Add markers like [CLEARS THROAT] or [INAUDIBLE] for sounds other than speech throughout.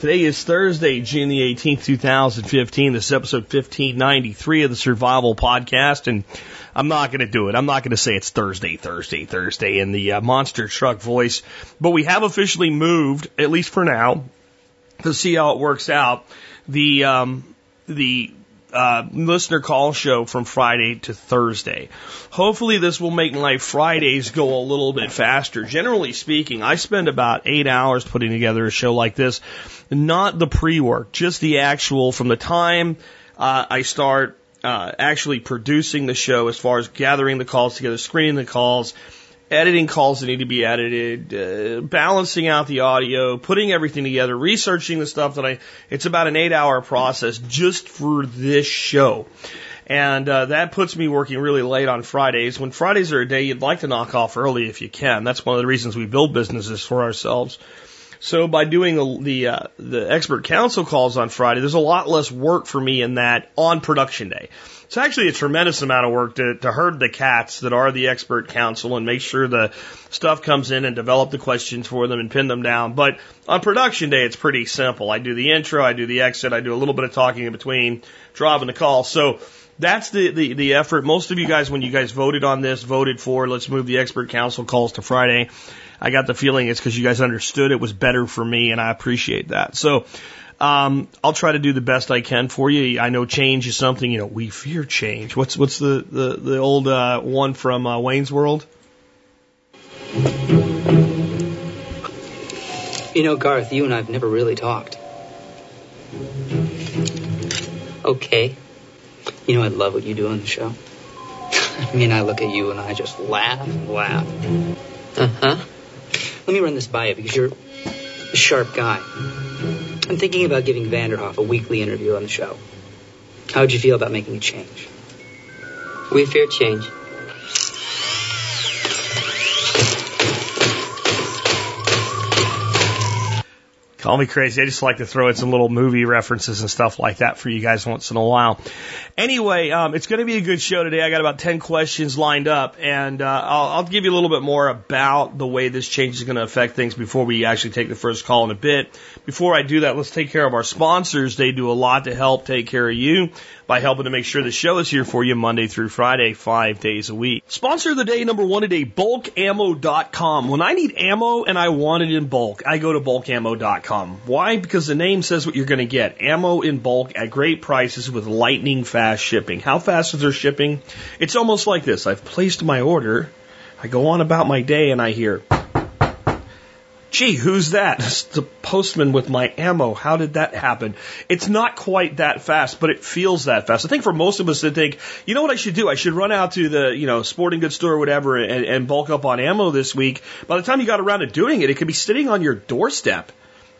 Today is Thursday, June the 18th, 2015. This is episode 1593 of the Survival Podcast. And I'm not going to do it. I'm not going to say it's Thursday, Thursday, Thursday in the uh, monster truck voice. But we have officially moved, at least for now, to see how it works out. The um, the uh, listener call show from Friday to Thursday. Hopefully, this will make my Fridays go a little bit faster. Generally speaking, I spend about eight hours putting together a show like this. Not the pre work, just the actual from the time uh, I start uh, actually producing the show as far as gathering the calls together, screening the calls, editing calls that need to be edited, uh, balancing out the audio, putting everything together, researching the stuff that I, it's about an eight hour process just for this show. And uh, that puts me working really late on Fridays. When Fridays are a day you'd like to knock off early if you can. That's one of the reasons we build businesses for ourselves. So by doing the the, uh, the expert council calls on Friday, there's a lot less work for me in that on production day. It's actually a tremendous amount of work to, to herd the cats that are the expert council and make sure the stuff comes in and develop the questions for them and pin them down. But on production day, it's pretty simple. I do the intro, I do the exit, I do a little bit of talking in between, dropping the call. So that's the, the, the effort. Most of you guys, when you guys voted on this, voted for let's move the expert council calls to Friday. I got the feeling it's because you guys understood it was better for me, and I appreciate that. So, um, I'll try to do the best I can for you. I know change is something, you know, we fear change. What's, what's the, the, the old, uh, one from, uh, Wayne's World? You know, Garth, you and I've never really talked. Okay. You know, I love what you do on the show. [LAUGHS] I mean, I look at you and I just laugh and laugh. Uh huh. Let me run this by you because you're a sharp guy. I'm thinking about giving Vanderhoff a weekly interview on the show. How would you feel about making a change? We fear change. Call me crazy. I just like to throw in some little movie references and stuff like that for you guys once in a while. Anyway, um, it's going to be a good show today. I got about 10 questions lined up, and uh, I'll, I'll give you a little bit more about the way this change is going to affect things before we actually take the first call in a bit. Before I do that, let's take care of our sponsors. They do a lot to help take care of you by helping to make sure the show is here for you Monday through Friday, five days a week. Sponsor of the day number one today, bulkammo.com. When I need ammo and I want it in bulk, I go to bulkammo.com. Why? Because the name says what you're going to get. Ammo in bulk at great prices with lightning fast shipping. How fast is their shipping? It's almost like this. I've placed my order. I go on about my day and I hear, gee, who's that? [LAUGHS] It's the postman with my ammo. How did that happen? It's not quite that fast, but it feels that fast. I think for most of us that think, you know what I should do? I should run out to the, you know, sporting goods store or whatever and, and bulk up on ammo this week. By the time you got around to doing it, it could be sitting on your doorstep.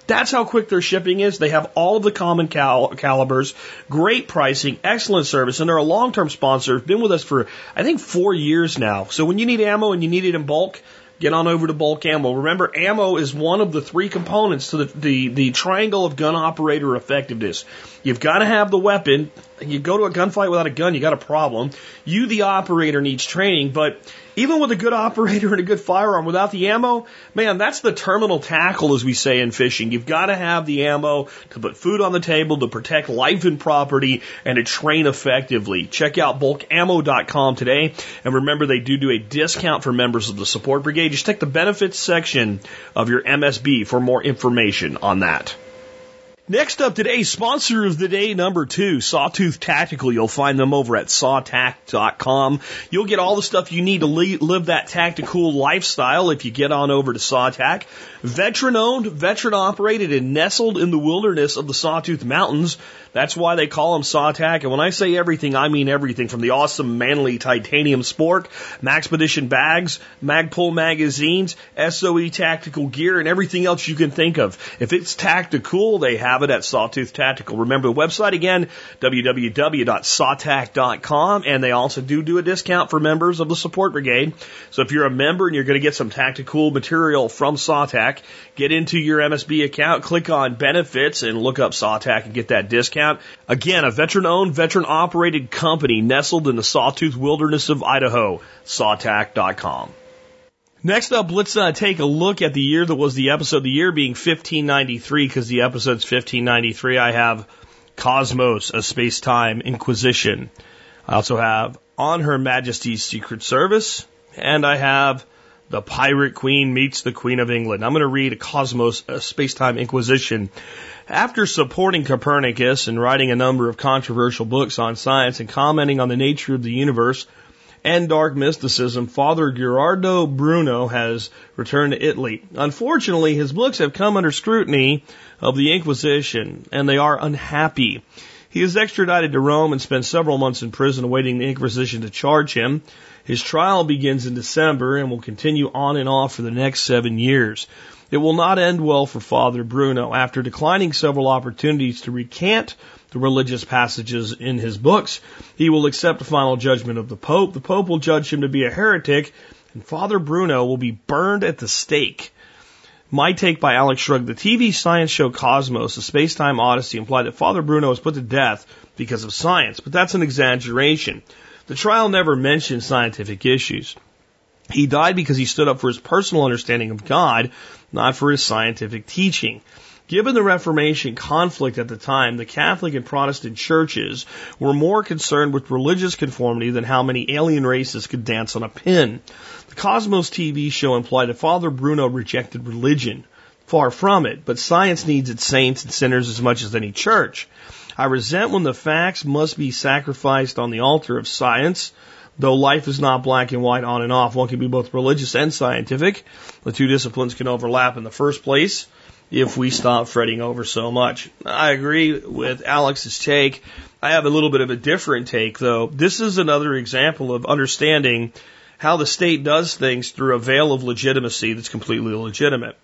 That's how quick their shipping is. They have all of the common cal- calibers, great pricing, excellent service, and they're a long-term sponsor. Been with us for, I think, four years now. So when you need ammo and you need it in bulk, get on over to bulk ammo. Remember, ammo is one of the three components to the, the, the triangle of gun operator effectiveness. You've got to have the weapon. You go to a gunfight without a gun, you got a problem. You, the operator, needs training, but even with a good operator and a good firearm without the ammo, man, that's the terminal tackle, as we say in fishing. You've got to have the ammo to put food on the table, to protect life and property, and to train effectively. Check out bulkammo.com today, and remember they do do a discount for members of the support brigade. Just check the benefits section of your MSB for more information on that. Next up today, sponsor of the day number two, Sawtooth Tactical. You'll find them over at sawtac.com. You'll get all the stuff you need to live that tactical lifestyle if you get on over to Sawtac. Veteran owned, veteran operated, and nestled in the wilderness of the Sawtooth Mountains. That's why they call them Sawtac. And when I say everything, I mean everything from the awesome manly titanium sport, Maxpedition bags, Magpul magazines, SOE tactical gear, and everything else you can think of. If it's tactical, they have have it at Sawtooth Tactical. Remember the website again, www.sawtac.com, and they also do do a discount for members of the support brigade. So if you're a member and you're going to get some tactical material from Sawtac, get into your MSB account, click on benefits, and look up Sawtac and get that discount. Again, a veteran-owned, veteran-operated company nestled in the Sawtooth wilderness of Idaho. Sawtac.com. Next up, let's uh, take a look at the year that was the episode. The year being 1593, because the episode's 1593. I have Cosmos, a space-time inquisition. I also have On Her Majesty's Secret Service, and I have The Pirate Queen Meets the Queen of England. I'm going to read Cosmos, a space-time inquisition. After supporting Copernicus and writing a number of controversial books on science and commenting on the nature of the universe, and dark mysticism, Father Giordano Bruno has returned to Italy. Unfortunately, his books have come under scrutiny of the Inquisition, and they are unhappy. He is extradited to Rome and spends several months in prison awaiting the Inquisition to charge him. His trial begins in December and will continue on and off for the next seven years. It will not end well for Father Bruno. After declining several opportunities to recant the religious passages in his books. He will accept the final judgment of the Pope. The Pope will judge him to be a heretic, and Father Bruno will be burned at the stake. My take by Alex Shrugged. The TV science show Cosmos, a space-time odyssey, implied that Father Bruno was put to death because of science, but that's an exaggeration. The trial never mentioned scientific issues. He died because he stood up for his personal understanding of God, not for his scientific teaching. Given the Reformation conflict at the time, the Catholic and Protestant churches were more concerned with religious conformity than how many alien races could dance on a pin. The Cosmos TV show implied that Father Bruno rejected religion. Far from it, but science needs its saints and sinners as much as any church. I resent when the facts must be sacrificed on the altar of science. Though life is not black and white on and off, one can be both religious and scientific. The two disciplines can overlap in the first place if we stop fretting over so much. I agree with Alex's take. I have a little bit of a different take though. This is another example of understanding how the state does things through a veil of legitimacy that's completely illegitimate.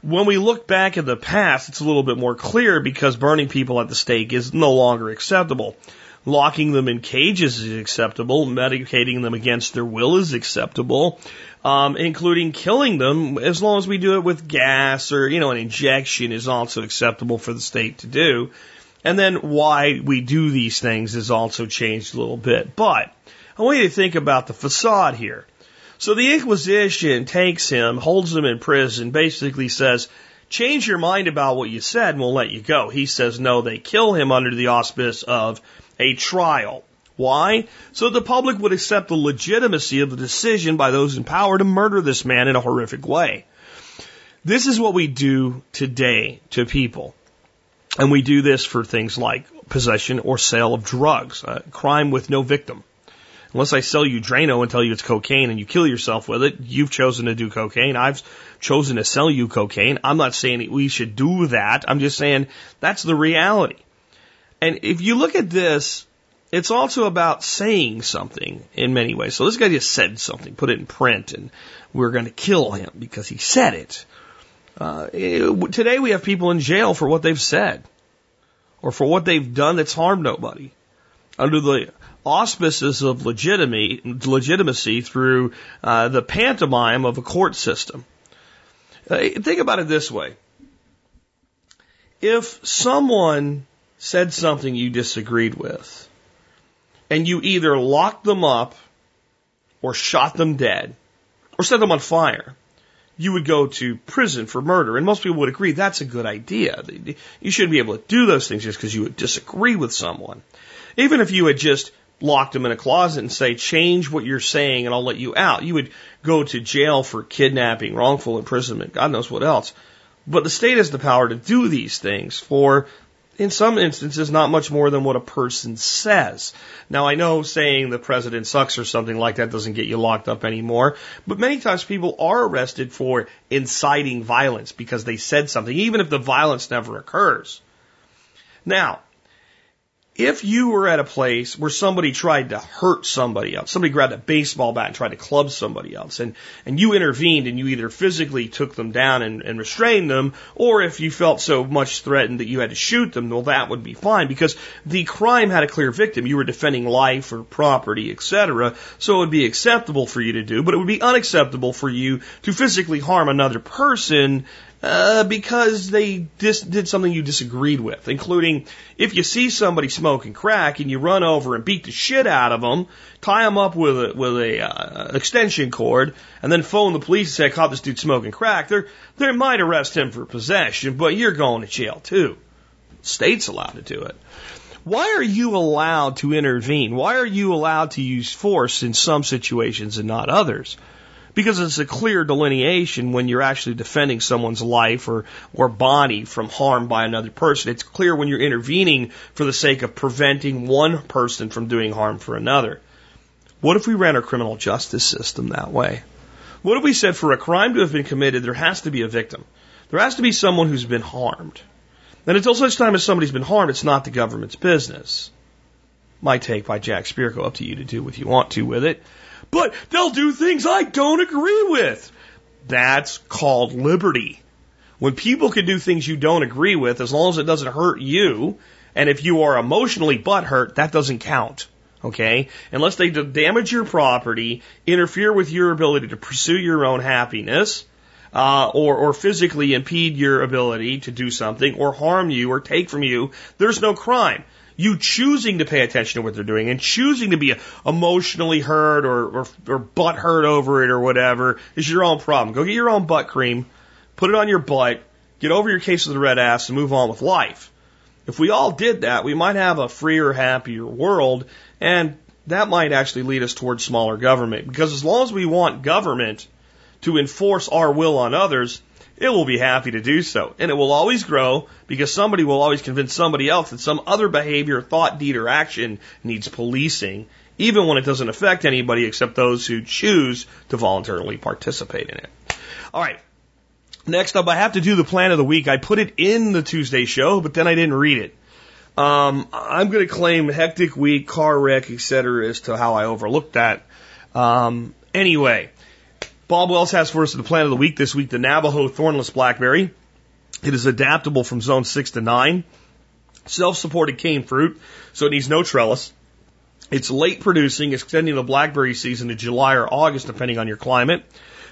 When we look back at the past, it's a little bit more clear because burning people at the stake is no longer acceptable. Locking them in cages is acceptable. Medicating them against their will is acceptable um, including killing them as long as we do it with gas or, you know, an injection is also acceptable for the state to do. And then why we do these things has also changed a little bit. But I want you to think about the facade here. So the Inquisition takes him, holds him in prison, basically says, change your mind about what you said and we'll let you go. He says no, they kill him under the auspice of a trial. Why? So the public would accept the legitimacy of the decision by those in power to murder this man in a horrific way. This is what we do today to people. And we do this for things like possession or sale of drugs, uh, crime with no victim. Unless I sell you Drano and tell you it's cocaine and you kill yourself with it, you've chosen to do cocaine. I've chosen to sell you cocaine. I'm not saying we should do that. I'm just saying that's the reality. And if you look at this it's also about saying something in many ways. So this guy just said something, put it in print, and we're going to kill him because he said it. Uh, today we have people in jail for what they've said or for what they've done that's harmed nobody under the auspices of legitimacy through uh, the pantomime of a court system. Uh, think about it this way. If someone said something you disagreed with, and you either locked them up or shot them dead or set them on fire, you would go to prison for murder. And most people would agree that's a good idea. You shouldn't be able to do those things just because you would disagree with someone. Even if you had just locked them in a closet and say, change what you're saying and I'll let you out, you would go to jail for kidnapping, wrongful imprisonment, God knows what else. But the state has the power to do these things for in some instances, not much more than what a person says. Now, I know saying the president sucks or something like that doesn't get you locked up anymore, but many times people are arrested for inciting violence because they said something, even if the violence never occurs. Now, if you were at a place where somebody tried to hurt somebody else, somebody grabbed a baseball bat and tried to club somebody else, and, and you intervened and you either physically took them down and, and restrained them, or if you felt so much threatened that you had to shoot them, well, that would be fine because the crime had a clear victim. You were defending life or property, etc. So it would be acceptable for you to do, but it would be unacceptable for you to physically harm another person uh, because they dis- did something you disagreed with, including if you see somebody smoking crack and you run over and beat the shit out of them, tie them up with a with a uh, extension cord, and then phone the police and say, "I caught this dude smoking crack." They they might arrest him for possession, but you're going to jail too. State's allowed to do it. Why are you allowed to intervene? Why are you allowed to use force in some situations and not others? Because it's a clear delineation when you're actually defending someone's life or, or body from harm by another person. It's clear when you're intervening for the sake of preventing one person from doing harm for another. What if we ran our criminal justice system that way? What if we said for a crime to have been committed, there has to be a victim? There has to be someone who's been harmed. And until such time as somebody's been harmed, it's not the government's business. My take by Jack Spirko, up to you to do what you want to with it but they'll do things I don't agree with. That's called liberty. When people can do things you don't agree with, as long as it doesn't hurt you, and if you are emotionally butthurt, that doesn't count. Okay? Unless they damage your property, interfere with your ability to pursue your own happiness, uh, or, or physically impede your ability to do something, or harm you, or take from you, there's no crime. You choosing to pay attention to what they're doing and choosing to be emotionally hurt or, or, or butt hurt over it or whatever is your own problem. Go get your own butt cream, put it on your butt, get over your case of the red ass and move on with life. If we all did that, we might have a freer, happier world and that might actually lead us towards smaller government because as long as we want government to enforce our will on others, it will be happy to do so. And it will always grow because somebody will always convince somebody else that some other behavior, thought, deed, or action needs policing, even when it doesn't affect anybody except those who choose to voluntarily participate in it. All right. Next up, I have to do the plan of the week. I put it in the Tuesday show, but then I didn't read it. Um, I'm going to claim hectic week, car wreck, etc., as to how I overlooked that. Um, anyway, Bob Wells has for us the plant of the week this week the Navajo thornless blackberry. It is adaptable from zone 6 to 9. Self supported cane fruit, so it needs no trellis. It's late producing, extending the blackberry season to July or August, depending on your climate.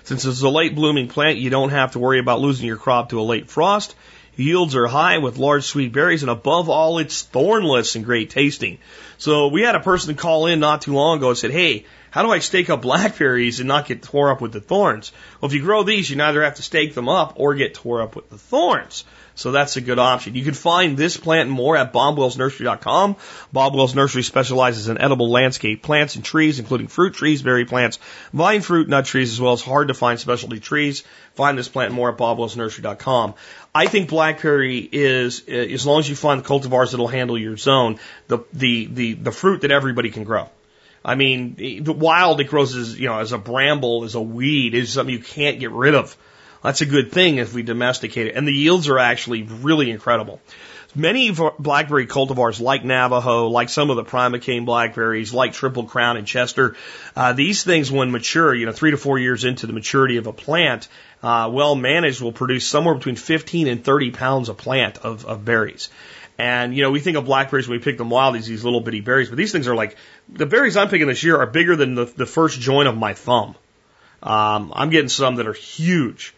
Since it's a late blooming plant, you don't have to worry about losing your crop to a late frost. Yields are high with large sweet berries, and above all, it's thornless and great tasting. So we had a person call in not too long ago and said, Hey, how do I stake up blackberries and not get tore up with the thorns? Well, if you grow these, you neither have to stake them up or get tore up with the thorns. So that's a good option. You can find this plant and more at bobwellsnursery.com. Bob Wells Nursery specializes in edible landscape plants and trees, including fruit trees, berry plants, vine fruit, nut trees, as well as hard to find specialty trees. Find this plant and more at bobwellsnursery.com. I think blackberry is, eh, as long as you find cultivars that'll handle your zone, the, the, the, the fruit that everybody can grow. I mean, the wild it grows as you know as a bramble, as a weed, is something you can't get rid of. That's a good thing if we domesticate it, and the yields are actually really incredible. Many blackberry cultivars, like Navajo, like some of the Primocane blackberries, like Triple Crown and Chester, uh, these things, when mature, you know, three to four years into the maturity of a plant, uh, well managed, will produce somewhere between 15 and 30 pounds a plant of, of berries. And, you know, we think of blackberries when we pick them wild, these, these little bitty berries, but these things are like, the berries I'm picking this year are bigger than the, the first joint of my thumb. Um, I'm getting some that are huge.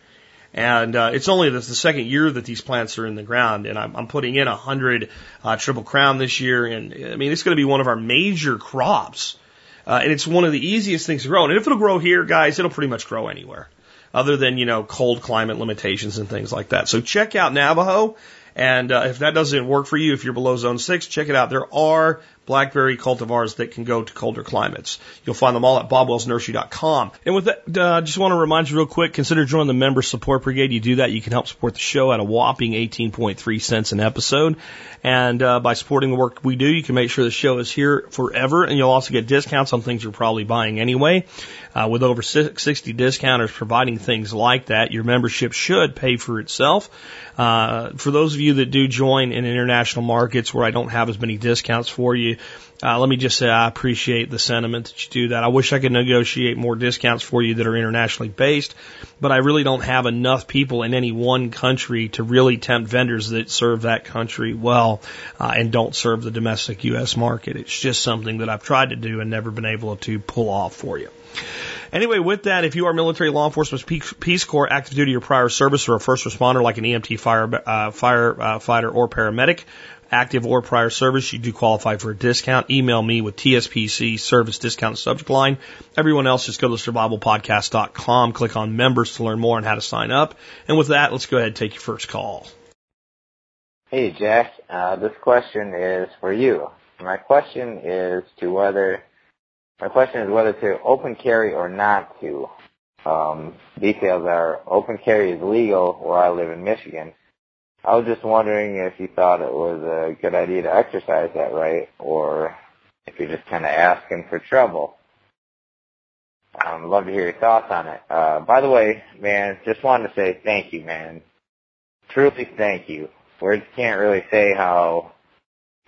And uh, it's only the, the second year that these plants are in the ground, and I'm, I'm putting in a hundred uh, triple crown this year, and I mean it's going to be one of our major crops, uh, and it's one of the easiest things to grow. And if it'll grow here, guys, it'll pretty much grow anywhere, other than you know cold climate limitations and things like that. So check out Navajo. And uh, if that doesn't work for you, if you're below zone six, check it out. There are blackberry cultivars that can go to colder climates. You'll find them all at bobwellsnursery.com. And with that, uh, just want to remind you real quick, consider joining the member support brigade. You do that, you can help support the show at a whopping 18.3 cents an episode. And uh, by supporting the work we do, you can make sure the show is here forever, and you'll also get discounts on things you're probably buying anyway. Uh, with over 60 discounters providing things like that, your membership should pay for itself. Uh, for those of you that do join in international markets where I don't have as many discounts for you, uh, let me just say I appreciate the sentiment that you do that. I wish I could negotiate more discounts for you that are internationally based, but I really don't have enough people in any one country to really tempt vendors that serve that country well uh, and don't serve the domestic U.S. market. It's just something that I've tried to do and never been able to pull off for you. Anyway, with that, if you are military, law enforcement, Peace Corps, active duty or prior service, or a first responder like an EMT, fire, uh, firefighter, uh, or paramedic, active or prior service, you do qualify for a discount. Email me with TSPC service discount subject line. Everyone else, just go to survivalpodcast.com, click on members to learn more on how to sign up. And with that, let's go ahead and take your first call. Hey, Jack. Uh, this question is for you. My question is to whether my question is whether to open carry or not to. Um, details are open carry is legal where I live in Michigan. I was just wondering if you thought it was a good idea to exercise that right, or if you're just kind of asking for trouble. Um, love to hear your thoughts on it. Uh, by the way, man, just wanted to say thank you, man. Truly thank you. Words can't really say how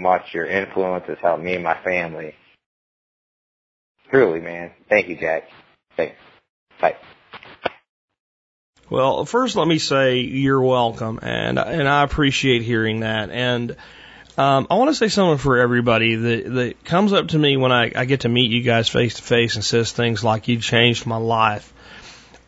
much your influence has helped me and my family. Truly, man. Thank you, Jack. Thanks. Bye. Well, first let me say you're welcome, and and I appreciate hearing that. And um, I want to say something for everybody that that comes up to me when I, I get to meet you guys face to face and says things like "You changed my life."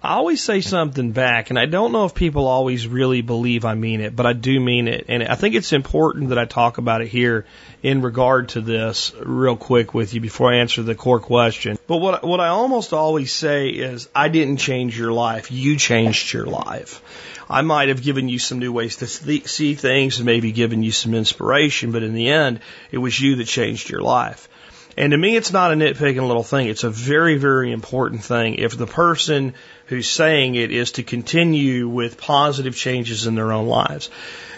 I always say something back, and I don't know if people always really believe I mean it, but I do mean it. And I think it's important that I talk about it here in regard to this real quick with you before I answer the core question. But what, what I almost always say is, I didn't change your life. You changed your life. I might have given you some new ways to see things and maybe given you some inspiration, but in the end, it was you that changed your life. And to me, it's not a nitpicking little thing. It's a very, very important thing. If the person who's saying it is to continue with positive changes in their own lives,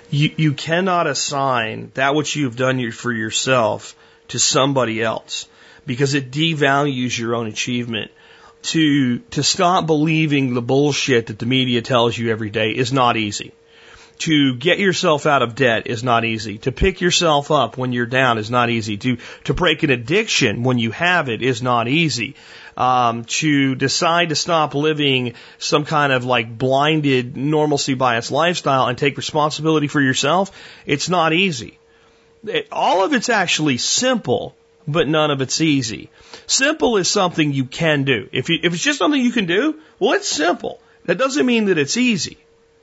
you, you cannot assign that which you've done for yourself to somebody else because it devalues your own achievement. To, to stop believing the bullshit that the media tells you every day is not easy. To get yourself out of debt is not easy. To pick yourself up when you're down is not easy. To, to break an addiction when you have it is not easy. Um, to decide to stop living some kind of like blinded normalcy bias lifestyle and take responsibility for yourself, it's not easy. It, all of it's actually simple, but none of it's easy. Simple is something you can do. If, you, if it's just something you can do, well, it's simple. That doesn't mean that it's easy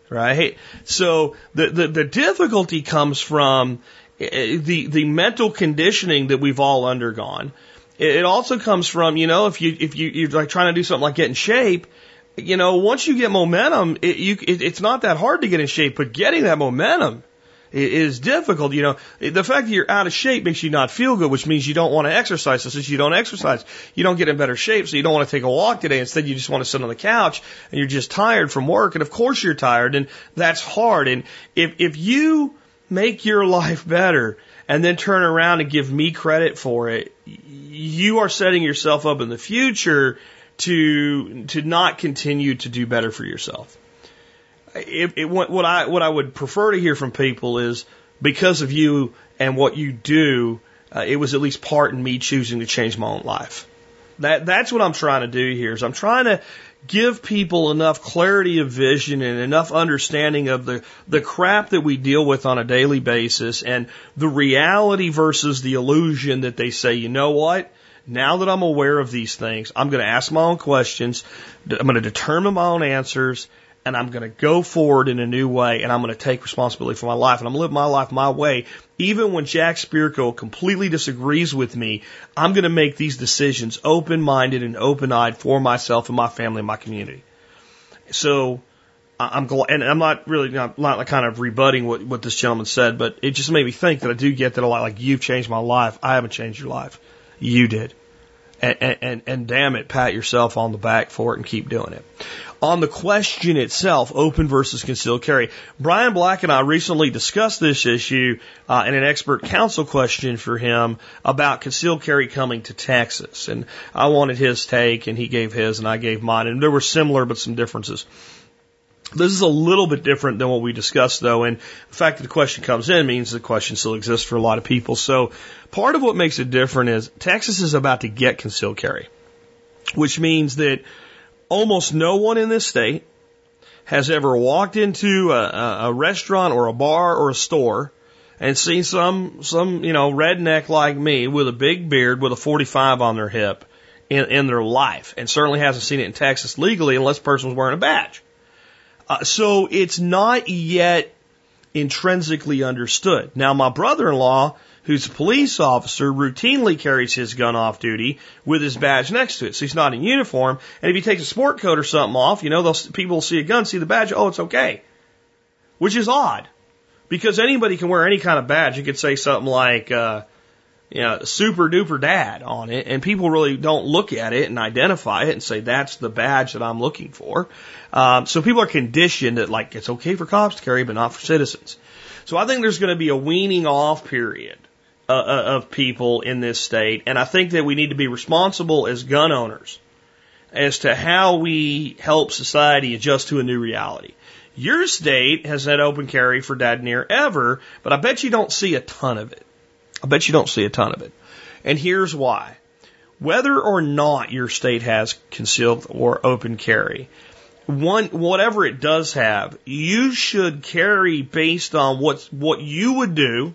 right? So the, the, the difficulty comes from eh, the, the mental conditioning that we've all undergone. It also comes from, you know, if you, if you, you're like trying to do something like get in shape, you know, once you get momentum, it, you, it, it's not that hard to get in shape, but getting that momentum is difficult. You know, the fact that you're out of shape makes you not feel good, which means you don't want to exercise. So since you don't exercise, you don't get in better shape. So you don't want to take a walk today. Instead, you just want to sit on the couch and you're just tired from work. And of course you're tired and that's hard. And if, if you make your life better and then turn around and give me credit for it, you are setting yourself up in the future to, to not continue to do better for yourself it, it, what I what I would prefer to hear from people is because of you and what you do, uh, it was at least part in me choosing to change my own life. That that's what I'm trying to do here. Is I'm trying to give people enough clarity of vision and enough understanding of the the crap that we deal with on a daily basis and the reality versus the illusion that they say, you know what? Now that I'm aware of these things, I'm going to ask my own questions. I'm going to determine my own answers and I'm going to go forward in a new way and I'm going to take responsibility for my life and I'm going to live my life my way. Even when Jack Spirko completely disagrees with me, I'm going to make these decisions open minded and open eyed for myself and my family and my community. So I'm glad, and I'm not really not, not kind of rebutting what, what this gentleman said, but it just made me think that I do get that a lot. Like you've changed my life. I haven't changed your life. You did. And, and, and damn it, pat yourself on the back for it and keep doing it. On the question itself, open versus concealed carry, Brian Black and I recently discussed this issue uh, in an expert council question for him about concealed carry coming to Texas. And I wanted his take, and he gave his, and I gave mine. And there were similar but some differences. This is a little bit different than what we discussed though, and the fact that the question comes in means the question still exists for a lot of people. So part of what makes it different is Texas is about to get concealed carry, which means that almost no one in this state has ever walked into a, a restaurant or a bar or a store and seen some, some, you know, redneck like me with a big beard with a 45 on their hip in, in their life and certainly hasn't seen it in Texas legally unless the person was wearing a badge. Uh, so it's not yet intrinsically understood. Now, my brother-in-law, who's a police officer, routinely carries his gun off duty with his badge next to it. So he's not in uniform. And if he takes a sport coat or something off, you know, they'll, people will see a gun, see the badge, oh, it's okay. Which is odd. Because anybody can wear any kind of badge. You could say something like, uh, you know, super duper dad on it, and people really don't look at it and identify it and say that's the badge that I'm looking for. Um, so people are conditioned that like it's okay for cops to carry, but not for citizens. So I think there's going to be a weaning off period uh, uh, of people in this state, and I think that we need to be responsible as gun owners as to how we help society adjust to a new reality. Your state has had open carry for dad near ever, but I bet you don't see a ton of it. I bet you don't see a ton of it. And here's why. Whether or not your state has concealed or open carry, one whatever it does have, you should carry based on what what you would do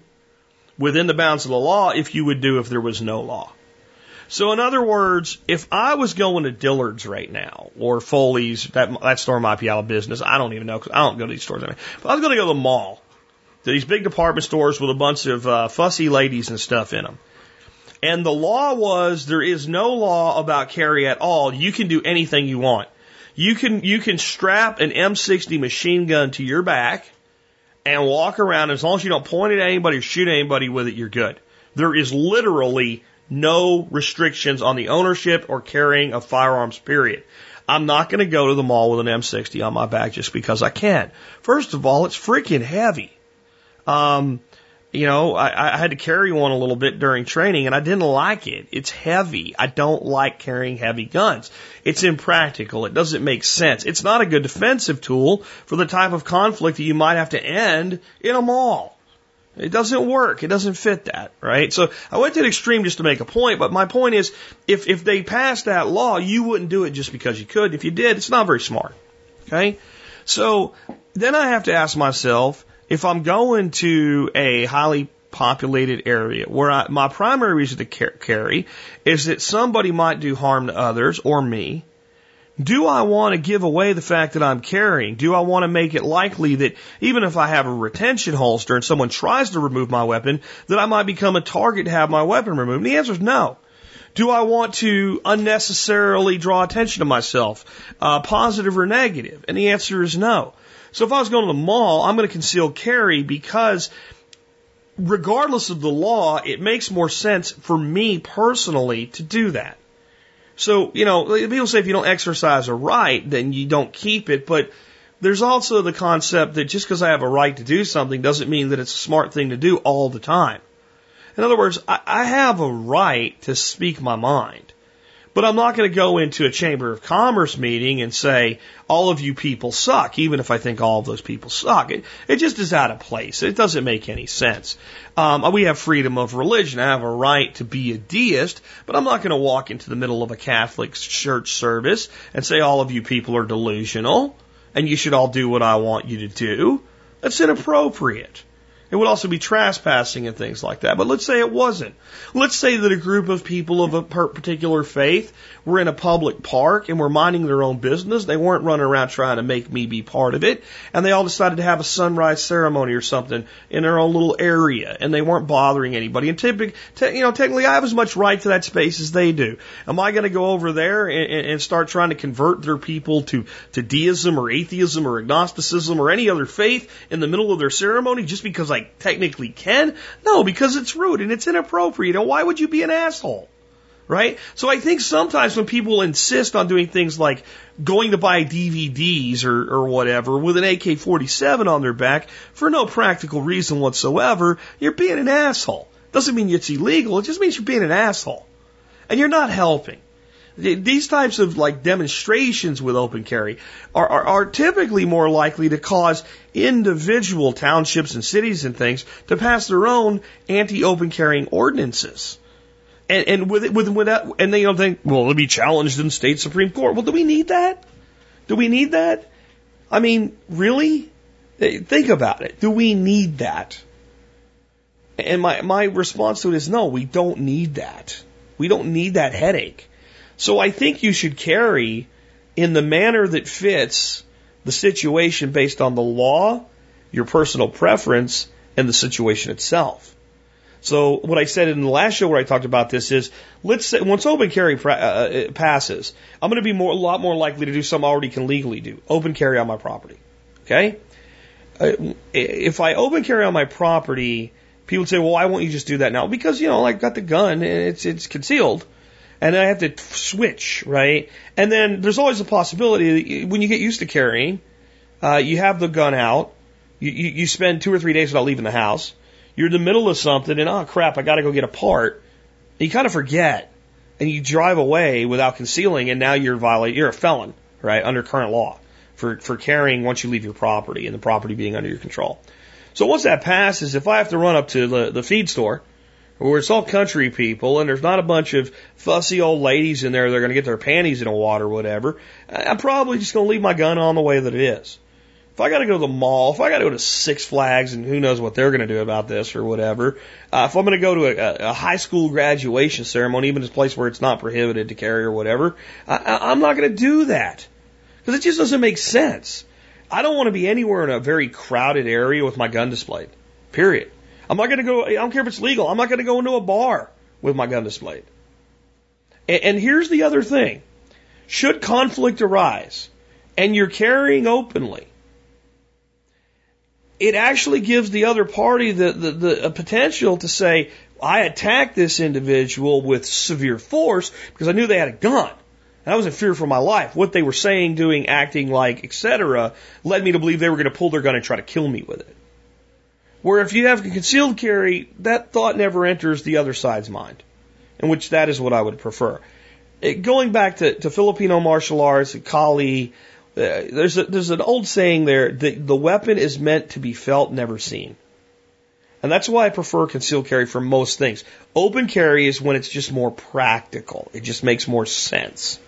within the bounds of the law if you would do if there was no law. So in other words, if I was going to Dillard's right now or Foley's, that that store might be out of business. I don't even know because I don't go to these stores anymore. But I was going to go to the mall to these big department stores with a bunch of uh, fussy ladies and stuff in them. And the law was there is no law about carry at all. You can do anything you want. You can you can strap an M60 machine gun to your back and walk around as long as you don't point it at anybody or shoot anybody with it, you're good. There is literally no restrictions on the ownership or carrying of firearms, period. I'm not going to go to the mall with an M60 on my back just because I can. First of all, it's freaking heavy. Um, you know, I, I had to carry one a little bit during training and I didn't like it. It's heavy. I don't like carrying heavy guns. It's impractical. It doesn't make sense. It's not a good defensive tool for the type of conflict that you might have to end in a mall. It doesn't work. It doesn't fit that, right? So I went to the extreme just to make a point, but my point is if, if they passed that law, you wouldn't do it just because you could. If you did, it's not very smart. Okay? So then I have to ask myself, if I'm going to a highly populated area where I, my primary reason to carry is that somebody might do harm to others or me, do I want to give away the fact that I'm carrying? Do I want to make it likely that even if I have a retention holster and someone tries to remove my weapon, that I might become a target to have my weapon removed? And the answer is no. Do I want to unnecessarily draw attention to myself, uh, positive or negative? And the answer is no. So if I was going to the mall, I'm going to conceal carry because regardless of the law, it makes more sense for me personally to do that. So, you know, people say if you don't exercise a right, then you don't keep it, but there's also the concept that just because I have a right to do something doesn't mean that it's a smart thing to do all the time. In other words, I, have a right to speak my mind. But I'm not going to go into a Chamber of Commerce meeting and say, all of you people suck, even if I think all of those people suck. It, it just is out of place. It doesn't make any sense. Um, we have freedom of religion. I have a right to be a deist, but I'm not going to walk into the middle of a Catholic church service and say, all of you people are delusional and you should all do what I want you to do. That's inappropriate. It would also be trespassing and things like that. But let's say it wasn't. Let's say that a group of people of a particular faith were in a public park and were minding their own business. They weren't running around trying to make me be part of it. And they all decided to have a sunrise ceremony or something in their own little area. And they weren't bothering anybody. And typically, you know, technically I have as much right to that space as they do. Am I going to go over there and, and start trying to convert their people to, to deism or atheism or agnosticism or any other faith in the middle of their ceremony just because I technically can? No, because it's rude and it's inappropriate. And why would you be an asshole? Right? So I think sometimes when people insist on doing things like going to buy DVDs or, or whatever with an AK 47 on their back for no practical reason whatsoever, you're being an asshole. Doesn't mean it's illegal, it just means you're being an asshole. And you're not helping. These types of like demonstrations with open carry are, are, are, typically more likely to cause individual townships and cities and things to pass their own anti-open carrying ordinances. And, and with it, with, and they don't think, well, it'll be challenged in state Supreme Court. Well, do we need that? Do we need that? I mean, really? Think about it. Do we need that? And my, my response to it is no, we don't need that. We don't need that headache. So I think you should carry in the manner that fits the situation based on the law, your personal preference, and the situation itself. So what I said in the last show where I talked about this is, let's say once open carry uh, uh, passes, I'm going to be more, a lot more likely to do something I already can legally do, open carry on my property. Okay? Uh, if I open carry on my property, people say, well, why won't you just do that now? Because, you know, I got the gun and it's, it's concealed and I have to switch, right? And then there's always a possibility that when you get used to carrying, uh, you have the gun out, you, you, you spend two or three days without leaving the house, you're in the middle of something, and oh crap, I got to go get a part. And you kind of forget, and you drive away without concealing, and now you're violating, you're a felon, right, under current law for for carrying once you leave your property and the property being under your control. So once that passes, if I have to run up to the, the feed store where it's all country people and there's not a bunch of fussy old ladies in there that are going to get their panties in a wad or whatever, I'm probably just going to leave my gun on the way that it is. If I got to go to the mall, if I got to go to Six Flags and who knows what they're going to do about this or whatever, uh, if I'm going to go to a, a high school graduation ceremony, even a place where it's not prohibited to carry or whatever, I, I'm not going to do that because it just doesn't make sense. I don't want to be anywhere in a very crowded area with my gun displayed. Period. I'm not going to go, I don't care if it's legal, I'm not going to go into a bar with my gun displayed. And, and here's the other thing. Should conflict arise and you're carrying openly, it actually gives the other party the, the, the potential to say, I attacked this individual with severe force because I knew they had a gun. And I was in fear for my life. What they were saying, doing, acting like, etc., led me to believe they were going to pull their gun and try to kill me with it. Where if you have a concealed carry, that thought never enters the other side's mind, in which that is what I would prefer. It, going back to, to Filipino martial arts, Kali, uh, there's a, there's an old saying there that the weapon is meant to be felt, never seen. And that's why I prefer concealed carry for most things. Open carry is when it's just more practical. It just makes more sense.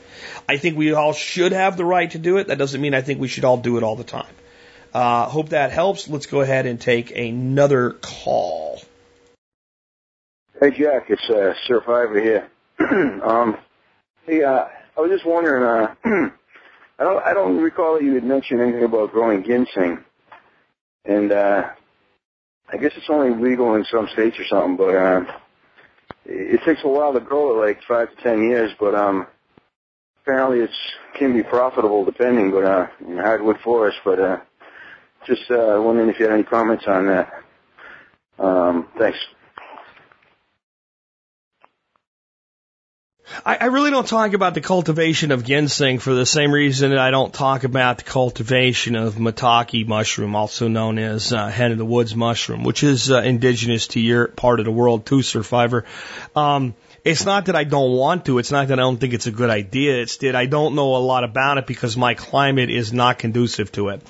I think we all should have the right to do it. That doesn't mean I think we should all do it all the time. Uh, hope that helps. Let's go ahead and take another call. Hey, Jack, it's uh, Survivor here. [CLEARS THROAT] um, hey, uh, I was just wondering. Uh, [CLEARS THROAT] I don't, I don't recall that you had mentioned anything about growing ginseng, and uh, I guess it's only legal in some states or something. But uh, it takes a while to grow it, like five to ten years. But um, apparently, it's can be profitable depending, but uh, in hardwood forest. But uh, just uh, wondering if you had any comments on that. Um, thanks. I, I really don't talk about the cultivation of ginseng for the same reason that I don't talk about the cultivation of maitake mushroom, also known as uh, hen of the woods mushroom, which is uh, indigenous to your part of the world too, Survivor. Um, it's not that I don't want to. It's not that I don't think it's a good idea. It's that I don't know a lot about it because my climate is not conducive to it.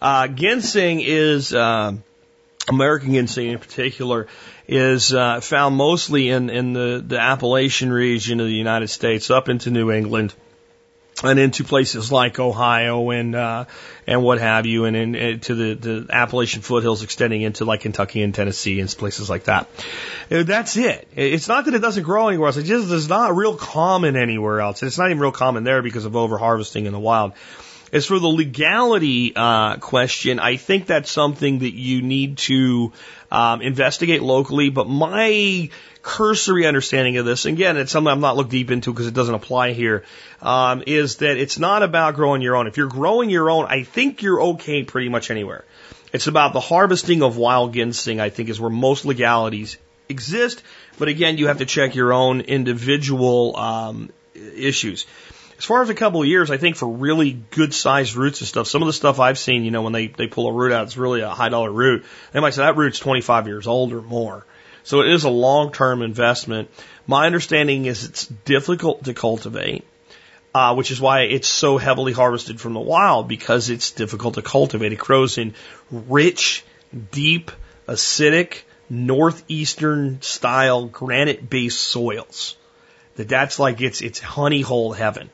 Uh, ginseng is, uh, American ginseng in particular, is uh, found mostly in, in the, the Appalachian region of the United States, up into New England. and into places like Ohio and uh, and what have you, and, and, and to the, the Appalachian foothills extending into like Kentucky and Tennessee and places like that. Uh, That's it. It's not that it doesn't grow anywhere else. It just is not real common anywhere else. It's not even real common there because of over harvesting in the wild. As for the legality uh, question, I think that's something that you need to um, investigate locally. But my cursory understanding of this, again, it's something I'm not looked deep into because it doesn't apply here, um, is that it's not about growing your own. If you're growing your own, I think you're okay pretty much anywhere. It's about the harvesting of wild ginseng, I think, is where most legalities exist. But again, you have to check your own individual um, issues. As far as a couple of years, I think for really good sized roots and stuff, some of the stuff I've seen, you know, when they, they pull a root out, it's really a high dollar root. They might say that root's 25 years old or more. So it is a long term investment. My understanding is it's difficult to cultivate, uh, which is why it's so heavily harvested from the wild because it's difficult to cultivate. It grows in rich, deep, acidic, northeastern style granite based soils. That that's like it's it's honey hole heaven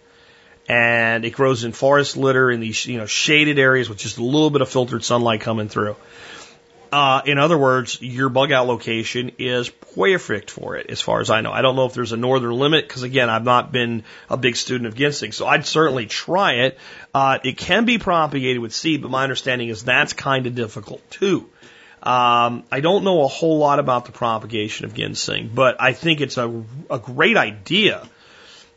and it grows in forest litter in these you know shaded areas with just a little bit of filtered sunlight coming through. Uh, in other words, your bug out location is perfect for it, as far as I know. I don't know if there's a northern limit because again, I've not been a big student of ginseng, so I'd certainly try it. Uh, it can be propagated with seed, but my understanding is that's kind of difficult too. Um, I don't know a whole lot about the propagation of ginseng, but I think it's a, a great idea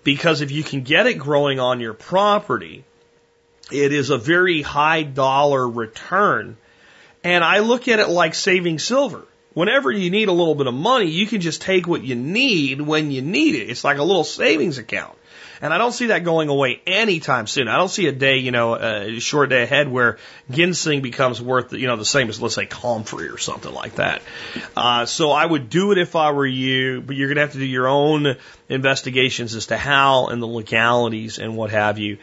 because if you can get it growing on your property, it is a very high dollar return. And I look at it like saving silver. Whenever you need a little bit of money, you can just take what you need when you need it. It's like a little savings account. And I don't see that going away anytime soon. I don't see a day, you know, a short day ahead where ginseng becomes worth, you know, the same as, let's say, comfrey or something like that. Uh, so I would do it if I were you, but you're going to have to do your own investigations as to how and the legalities and what have you.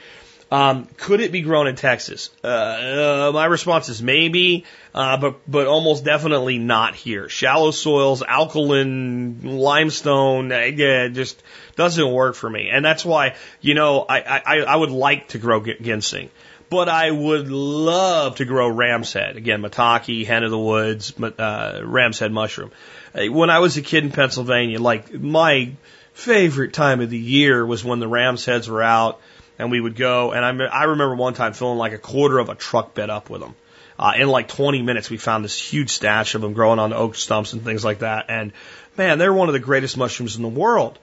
Um, could it be grown in Texas? Uh, uh, my response is maybe, uh, but but almost definitely not here. Shallow soils, alkaline limestone, uh, just doesn't work for me, and that's why you know I I, I would like to grow ginseng. But I would love to grow ram's head. Again, maitake, hen of the woods, uh, ram's head mushroom. When I was a kid in Pennsylvania, like my favorite time of the year was when the ram's heads were out and we would go. And I, I remember one time filling like a quarter of a truck bed up with them. Uh, in like 20 minutes, we found this huge stash of them growing on oak stumps and things like that. And man, they're one of the greatest mushrooms in the world.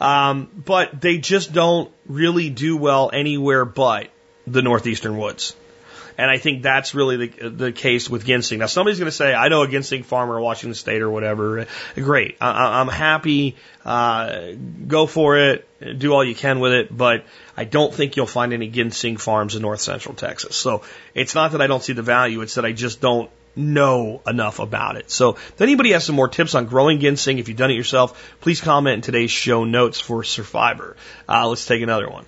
Um, but they just don't really do well anywhere but the northeastern woods. And I think that's really the, the case with ginseng. Now, somebody's going to say, I know a ginseng farmer in Washington State or whatever. Great. I, I'm happy. Uh, go for it. Do all you can with it. But I don't think you'll find any ginseng farms in north central Texas. So it's not that I don't see the value. It's that I just don't know enough about it. So if anybody has some more tips on growing ginseng, if you've done it yourself, please comment in today's show notes for Survivor. Uh, let's take another one.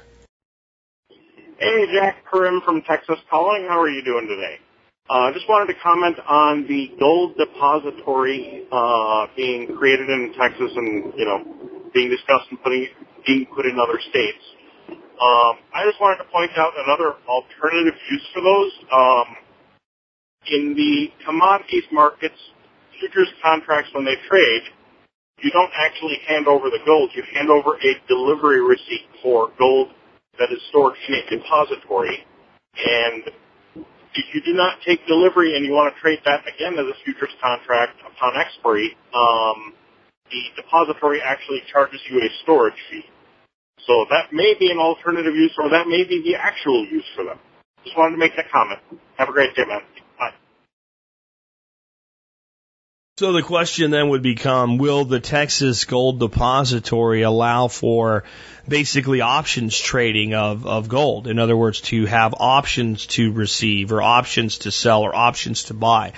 Hey, Jack Karim from Texas calling. How are you doing today? I uh, just wanted to comment on the gold depository uh, being created in Texas and, you know, being discussed and putting, being put in other states. Um, I just wanted to point out another alternative use for those. Um, in the commodities markets, futures contracts, when they trade, you don't actually hand over the gold. You hand over a delivery receipt for gold that is stored in a depository. And if you do not take delivery and you want to trade that again as a futures contract upon expiry, um, the depository actually charges you a storage fee. So that may be an alternative use or that may be the actual use for them. Just wanted to make that comment. Have a great day, man. So the question then would become, will the Texas Gold Depository allow for basically options trading of, of gold? In other words, to have options to receive or options to sell or options to buy.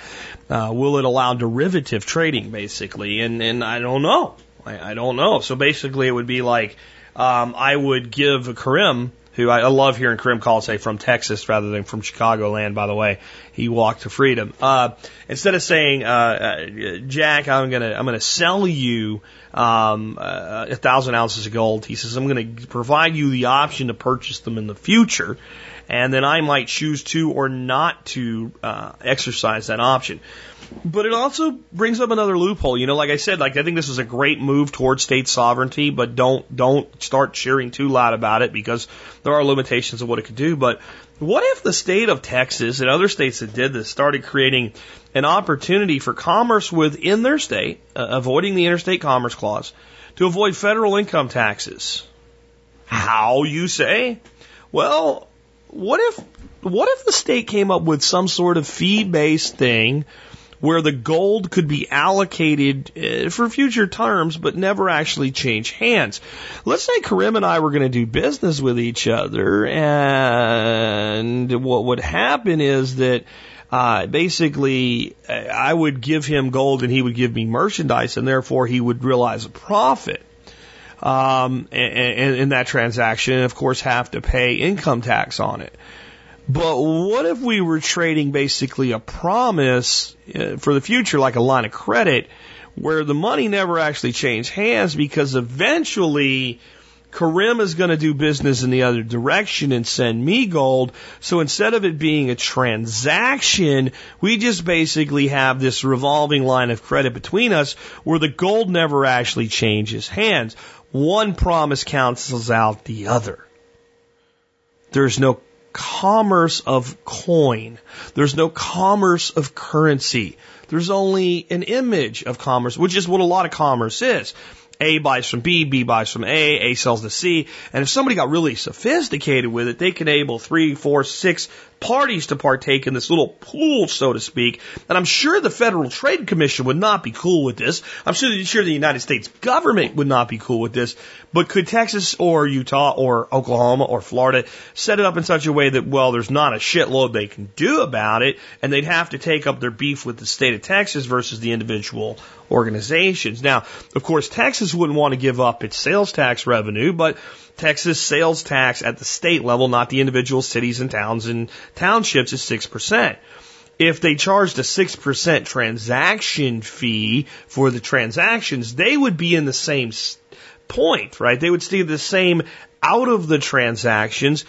Uh, will it allow derivative trading basically? And, and I don't know. I, I don't know. So basically it would be like, um, I would give a Karim who I, I love hearing Karim call say from Texas rather than from Chicagoland, by the way. He walked to freedom. Uh, instead of saying, uh, uh, Jack, I'm gonna, I'm gonna sell you, um, uh, a thousand ounces of gold. He says, I'm gonna provide you the option to purchase them in the future. And then I might choose to or not to, uh, exercise that option. But it also brings up another loophole. You know, like I said, like I think this is a great move towards state sovereignty, but don't don't start cheering too loud about it because there are limitations of what it could do. But what if the state of Texas and other states that did this started creating an opportunity for commerce within their state, uh, avoiding the interstate commerce clause, to avoid federal income taxes? How you say? Well, what if what if the state came up with some sort of fee based thing where the gold could be allocated uh, for future terms but never actually change hands. Let's say Karim and I were going to do business with each other, and what would happen is that uh, basically uh, I would give him gold and he would give me merchandise, and therefore he would realize a profit. Um, in, in that transaction, and of course, have to pay income tax on it. But what if we were trading basically a promise uh, for the future, like a line of credit, where the money never actually changed hands because eventually Karim is going to do business in the other direction and send me gold. So instead of it being a transaction, we just basically have this revolving line of credit between us where the gold never actually changes hands. One promise cancels out the other. There's no commerce of coin. There's no commerce of currency. There's only an image of commerce, which is what a lot of commerce is. A buys from B, B buys from A, A sells to C. And if somebody got really sophisticated with it, they can enable three, four, six parties to partake in this little pool, so to speak. And I'm sure the Federal Trade Commission would not be cool with this. I'm sure, sure the United States government would not be cool with this. But could Texas or Utah or Oklahoma or Florida set it up in such a way that, well, there's not a shitload they can do about it, and they'd have to take up their beef with the state of Texas versus the individual organizations. Now, of course, Texas wouldn't want to give up its sales tax revenue, but Texas sales tax at the state level, not the individual cities and towns and townships, is 6%. If they charged a 6% transaction fee for the transactions, they would be in the same point, right? They would see the same out of the transactions.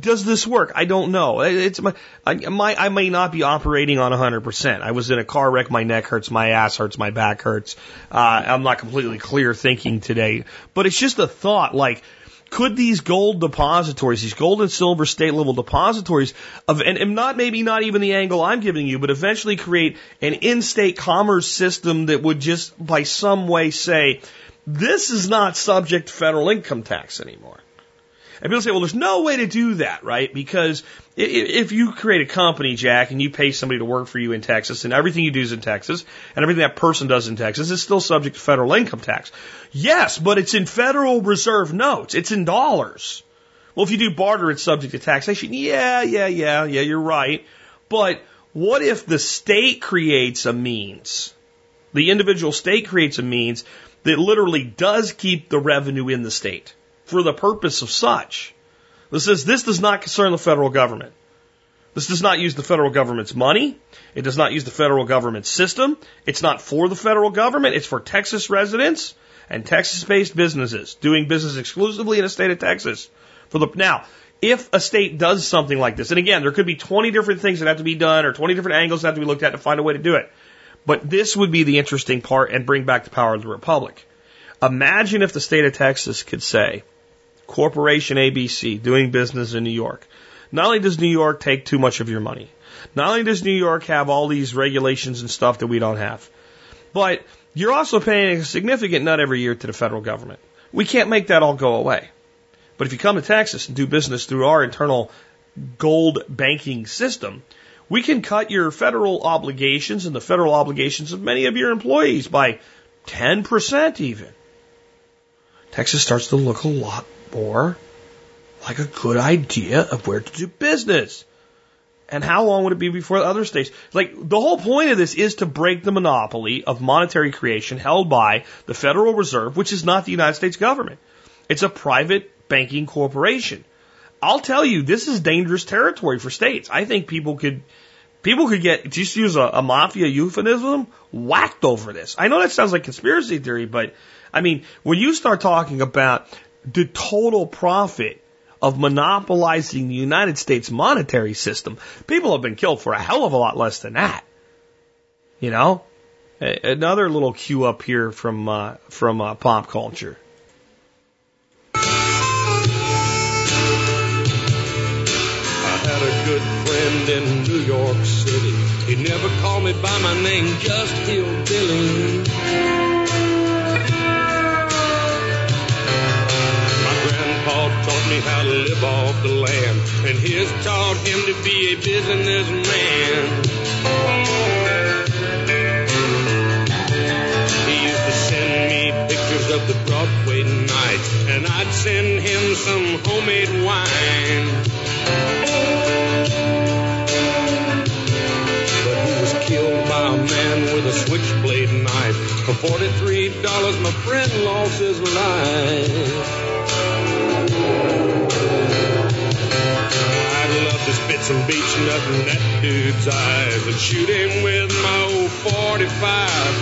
Does this work? I don't know. It's my, I, my, I may not be operating on 100%. I was in a car wreck. My neck hurts. My ass hurts. My back hurts. Uh, I'm not completely clear thinking today, but it's just a thought like, could these gold depositories, these gold and silver state level depositories of, and, and not maybe not even the angle I'm giving you, but eventually create an in-state commerce system that would just by some way say, this is not subject to federal income tax anymore. And people say, well, there's no way to do that, right? Because if you create a company, Jack, and you pay somebody to work for you in Texas, and everything you do is in Texas, and everything that person does in Texas is still subject to federal income tax. Yes, but it's in Federal Reserve notes. It's in dollars. Well, if you do barter, it's subject to taxation. Yeah, yeah, yeah, yeah, you're right. But what if the state creates a means? The individual state creates a means that literally does keep the revenue in the state for the purpose of such. This says this does not concern the federal government. This does not use the federal government's money. It does not use the federal government's system. It's not for the federal government. It's for Texas residents and Texas-based businesses doing business exclusively in the state of Texas. For the now, if a state does something like this, and again, there could be 20 different things that have to be done or 20 different angles that have to be looked at to find a way to do it. But this would be the interesting part and bring back the power of the republic. Imagine if the state of Texas could say, Corporation ABC doing business in New York. Not only does New York take too much of your money, not only does New York have all these regulations and stuff that we don't have, but you're also paying a significant nut every year to the federal government. We can't make that all go away. But if you come to Texas and do business through our internal gold banking system, we can cut your federal obligations and the federal obligations of many of your employees by 10% even. Texas starts to look a lot more like a good idea of where to do business. And how long would it be before other states? Like, the whole point of this is to break the monopoly of monetary creation held by the Federal Reserve, which is not the United States government. It's a private banking corporation. I'll tell you, this is dangerous territory for states. I think people could, people could get, just use a, a mafia euphemism, whacked over this. I know that sounds like conspiracy theory, but I mean, when you start talking about the total profit of monopolizing the United States monetary system, people have been killed for a hell of a lot less than that. You know, another little cue up here from uh, from uh, pop culture. In New York City. He never called me by my name, just Hillbilly. Taught me how to live off the land, and his taught him to be a businessman. He used to send me pictures of the Broadway nights, and I'd send him some homemade wine. But he was killed by a man with a switchblade knife. For forty-three dollars, my friend lost his life. Love to spit some beach nut that dude's eyes and shoot him with my old 45,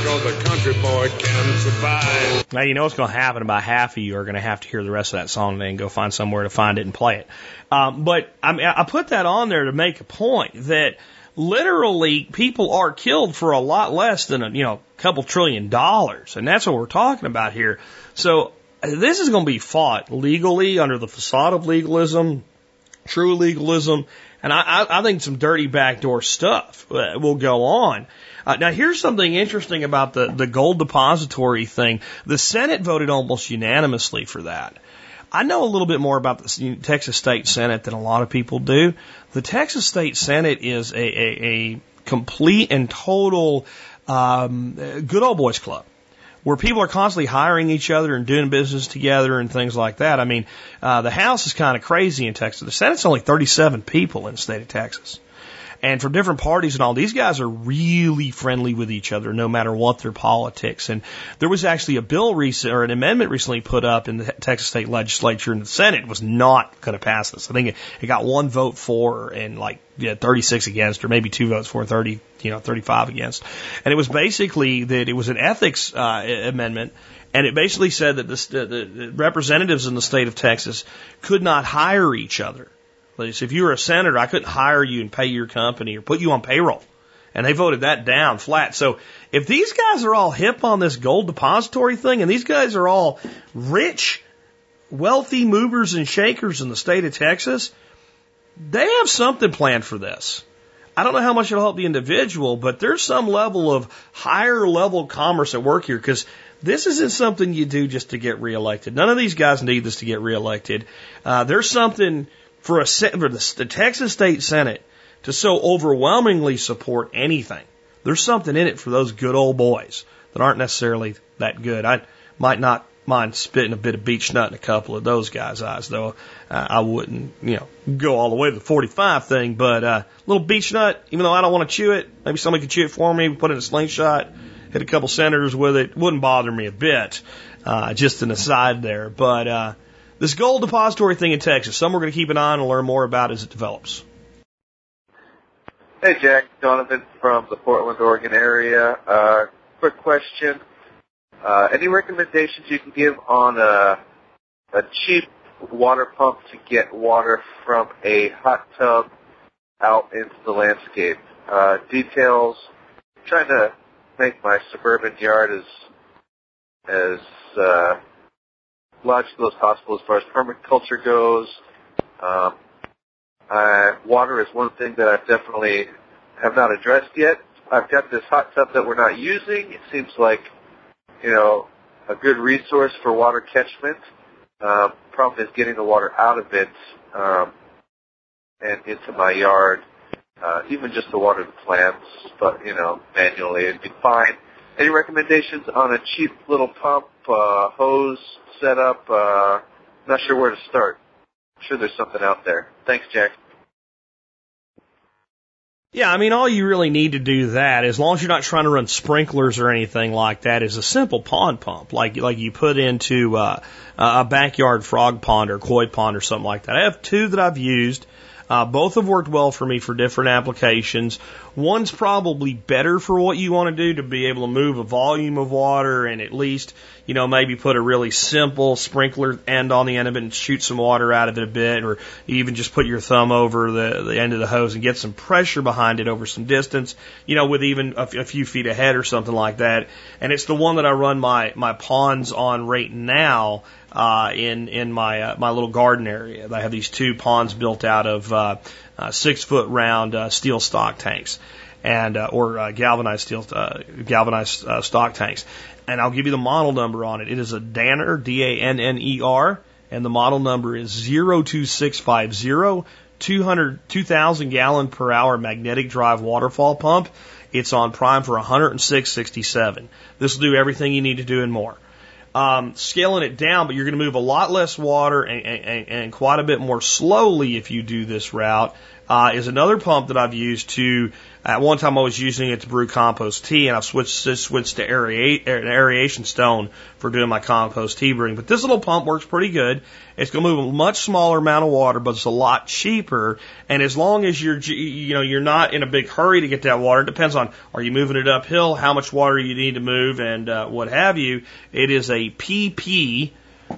cause a country boy can survive. Now you know what's going to happen. About half of you are going to have to hear the rest of that song and go find somewhere to find it and play it. Um, but I, mean, I put that on there to make a point that literally people are killed for a lot less than a you know couple trillion dollars, and that's what we're talking about here. So this is going to be fought legally under the facade of legalism, true legalism, and I, I, think some dirty backdoor stuff uh, will go on. Uh, now, here's something interesting about the, the gold depository thing. The Senate voted almost unanimously for that. I know a little bit more about the Texas State Senate than a lot of people do. The Texas State Senate is a, a, a complete and total um, good old boys club where people are constantly hiring each other and doing business together and things like that. I mean, uh, the House is kind of crazy in Texas. The Senate's only 37 people in the state of Texas. And from different parties and all, these guys are really friendly with each other, no matter what their politics. And there was actually a bill recent or an amendment recently put up in the Texas State Legislature, and the Senate was not going to pass this. I think it, it got one vote for and like yeah, 36 against, or maybe two votes for, 30, you know, 35 against. And it was basically that it was an ethics uh, amendment and it basically said that the, the representatives in the state of Texas could not hire each other. If you were a senator, I couldn't hire you and pay your company or put you on payroll. And they voted that down flat. So if these guys are all hip on this gold depository thing and these guys are all rich, wealthy movers and shakers in the state of Texas, they have something planned for this. I don't know how much it'll help the individual, but there's some level of higher level commerce at work here because this isn't something you do just to get reelected. None of these guys need this to get reelected. Uh, there's something for a for the, the Texas State Senate to so overwhelmingly support anything. There's something in it for those good old boys that aren't necessarily that good. I might not mind spitting a bit of beech nut in a couple of those guys' eyes, though. Uh, I wouldn't, you know, go all the way to the 45 thing, but uh, little beech nut, even though I don't want to chew it, maybe somebody could chew it for me, put it in a slingshot, hit a couple senators with it, wouldn't bother me a bit. Uh, just an aside there, but uh, this gold depository thing in Texas, some we're going to keep an eye on and learn more about as it develops. Hey, Jack. Donovan from the Portland, Oregon area. Uh, quick question. Uh, any recommendations you can give on a, a cheap water pump to get water from a hot tub out into the landscape? Uh, details. trying to make my suburban yard as as uh, logical as possible as far as permaculture goes. Um, uh, water is one thing that I definitely have not addressed yet. I've got this hot tub that we're not using. It seems like, you know, a good resource for water catchment. Uh, problem is getting the water out of it um, and into my yard. Uh, even just to water the plants, but you know, manually it'd be fine. Any recommendations on a cheap little pump, uh, hose, setup. Uh, not sure where to start. I'm sure there's something out there. Thanks, Jack. Yeah, I mean, all you really need to do that, as long as you're not trying to run sprinklers or anything like that, is a simple pond pump, like like you put into uh, a backyard frog pond or koi pond or something like that. I have two that I've used. Uh, Uh, both have worked well for me for different applications. One's probably better for what you want to do to be able to move a volume of water and at least, you know, maybe put a really simple sprinkler end on the end of it and shoot some water out of it a bit, or even just put your thumb over the, the end of the hose and get some pressure behind it over some distance, you know, with even a, a few feet ahead or something like that. And it's the one that I run my, my ponds on right now uh, in in my uh, my little garden area. I have these two ponds built out of uh, uh, six foot round uh, steel stock tanks, and uh, or uh, galvanized steel uh, galvanized uh, stock tanks. And I'll give you the model number on it. It is a Danner D A N N E R, and the model number is zero two six five zero. 200, 2,000 gallon per hour magnetic drive waterfall pump. It's on prime for 106.67. This will do everything you need to do and more um, scaling it down, but you're going to move a lot less water and, and, and quite a bit more slowly if you do this route. Uh, is another pump that I've used to, at one time I was using it to brew compost tea and I've switched, switched to aerate, aeration stone for doing my compost tea brewing. But this little pump works pretty good. It's going to move a much smaller amount of water, but it's a lot cheaper. And as long as you're, you know, you're not in a big hurry to get that water, it depends on are you moving it uphill, how much water you need to move, and uh, what have you. It is a PP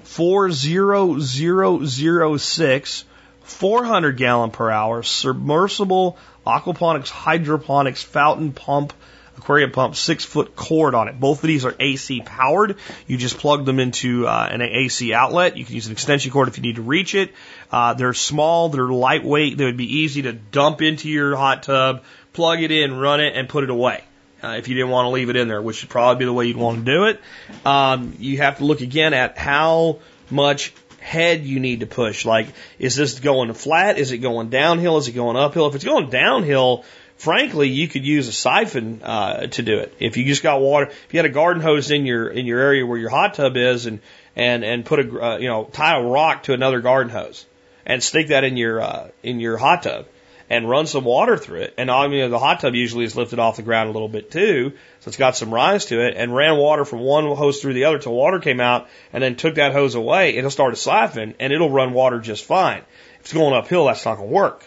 40006 400 gallon per hour submersible aquaponics hydroponics fountain pump aquarium pump six foot cord on it. Both of these are AC powered. You just plug them into uh, an AC outlet. You can use an extension cord if you need to reach it. Uh, they're small, they're lightweight, they would be easy to dump into your hot tub, plug it in, run it, and put it away. Uh, if you didn't want to leave it in there, which would probably be the way you'd want to do it. Um, you have to look again at how much head you need to push. Like, is this going flat? Is it going downhill? Is it going uphill? If it's going downhill, frankly, you could use a siphon uh, to do it. If you just got water, if you had a garden hose in your in your area where your hot tub is, and and and put a uh, you know tie a rock to another garden hose and stick that in your uh, in your hot tub and run some water through it. And the hot tub usually is lifted off the ground a little bit too, so it's got some rise to it. And ran water from one hose through the other till water came out, and then took that hose away. It'll start a siphon, and it'll run water just fine. If it's going uphill, that's not going to work.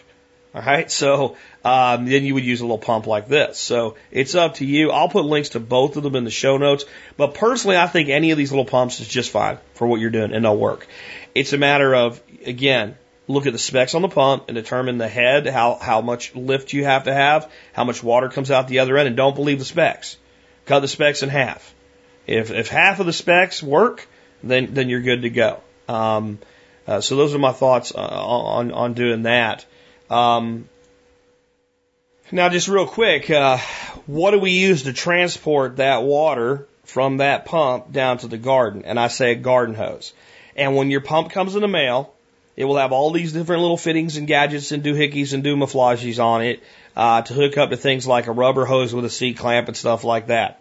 All right, so um, then you would use a little pump like this. So it's up to you. I'll put links to both of them in the show notes. But personally, I think any of these little pumps is just fine for what you're doing, and they'll work. It's a matter of again, look at the specs on the pump and determine the head, how how much lift you have to have, how much water comes out the other end, and don't believe the specs. Cut the specs in half. If if half of the specs work, then then you're good to go. Um, uh, so those are my thoughts uh, on on doing that. Um, now, just real quick, uh, what do we use to transport that water from that pump down to the garden? And I say a garden hose. And when your pump comes in the mail, it will have all these different little fittings and gadgets and doohickeys and doomaflages on it uh, to hook up to things like a rubber hose with a C clamp and stuff like that.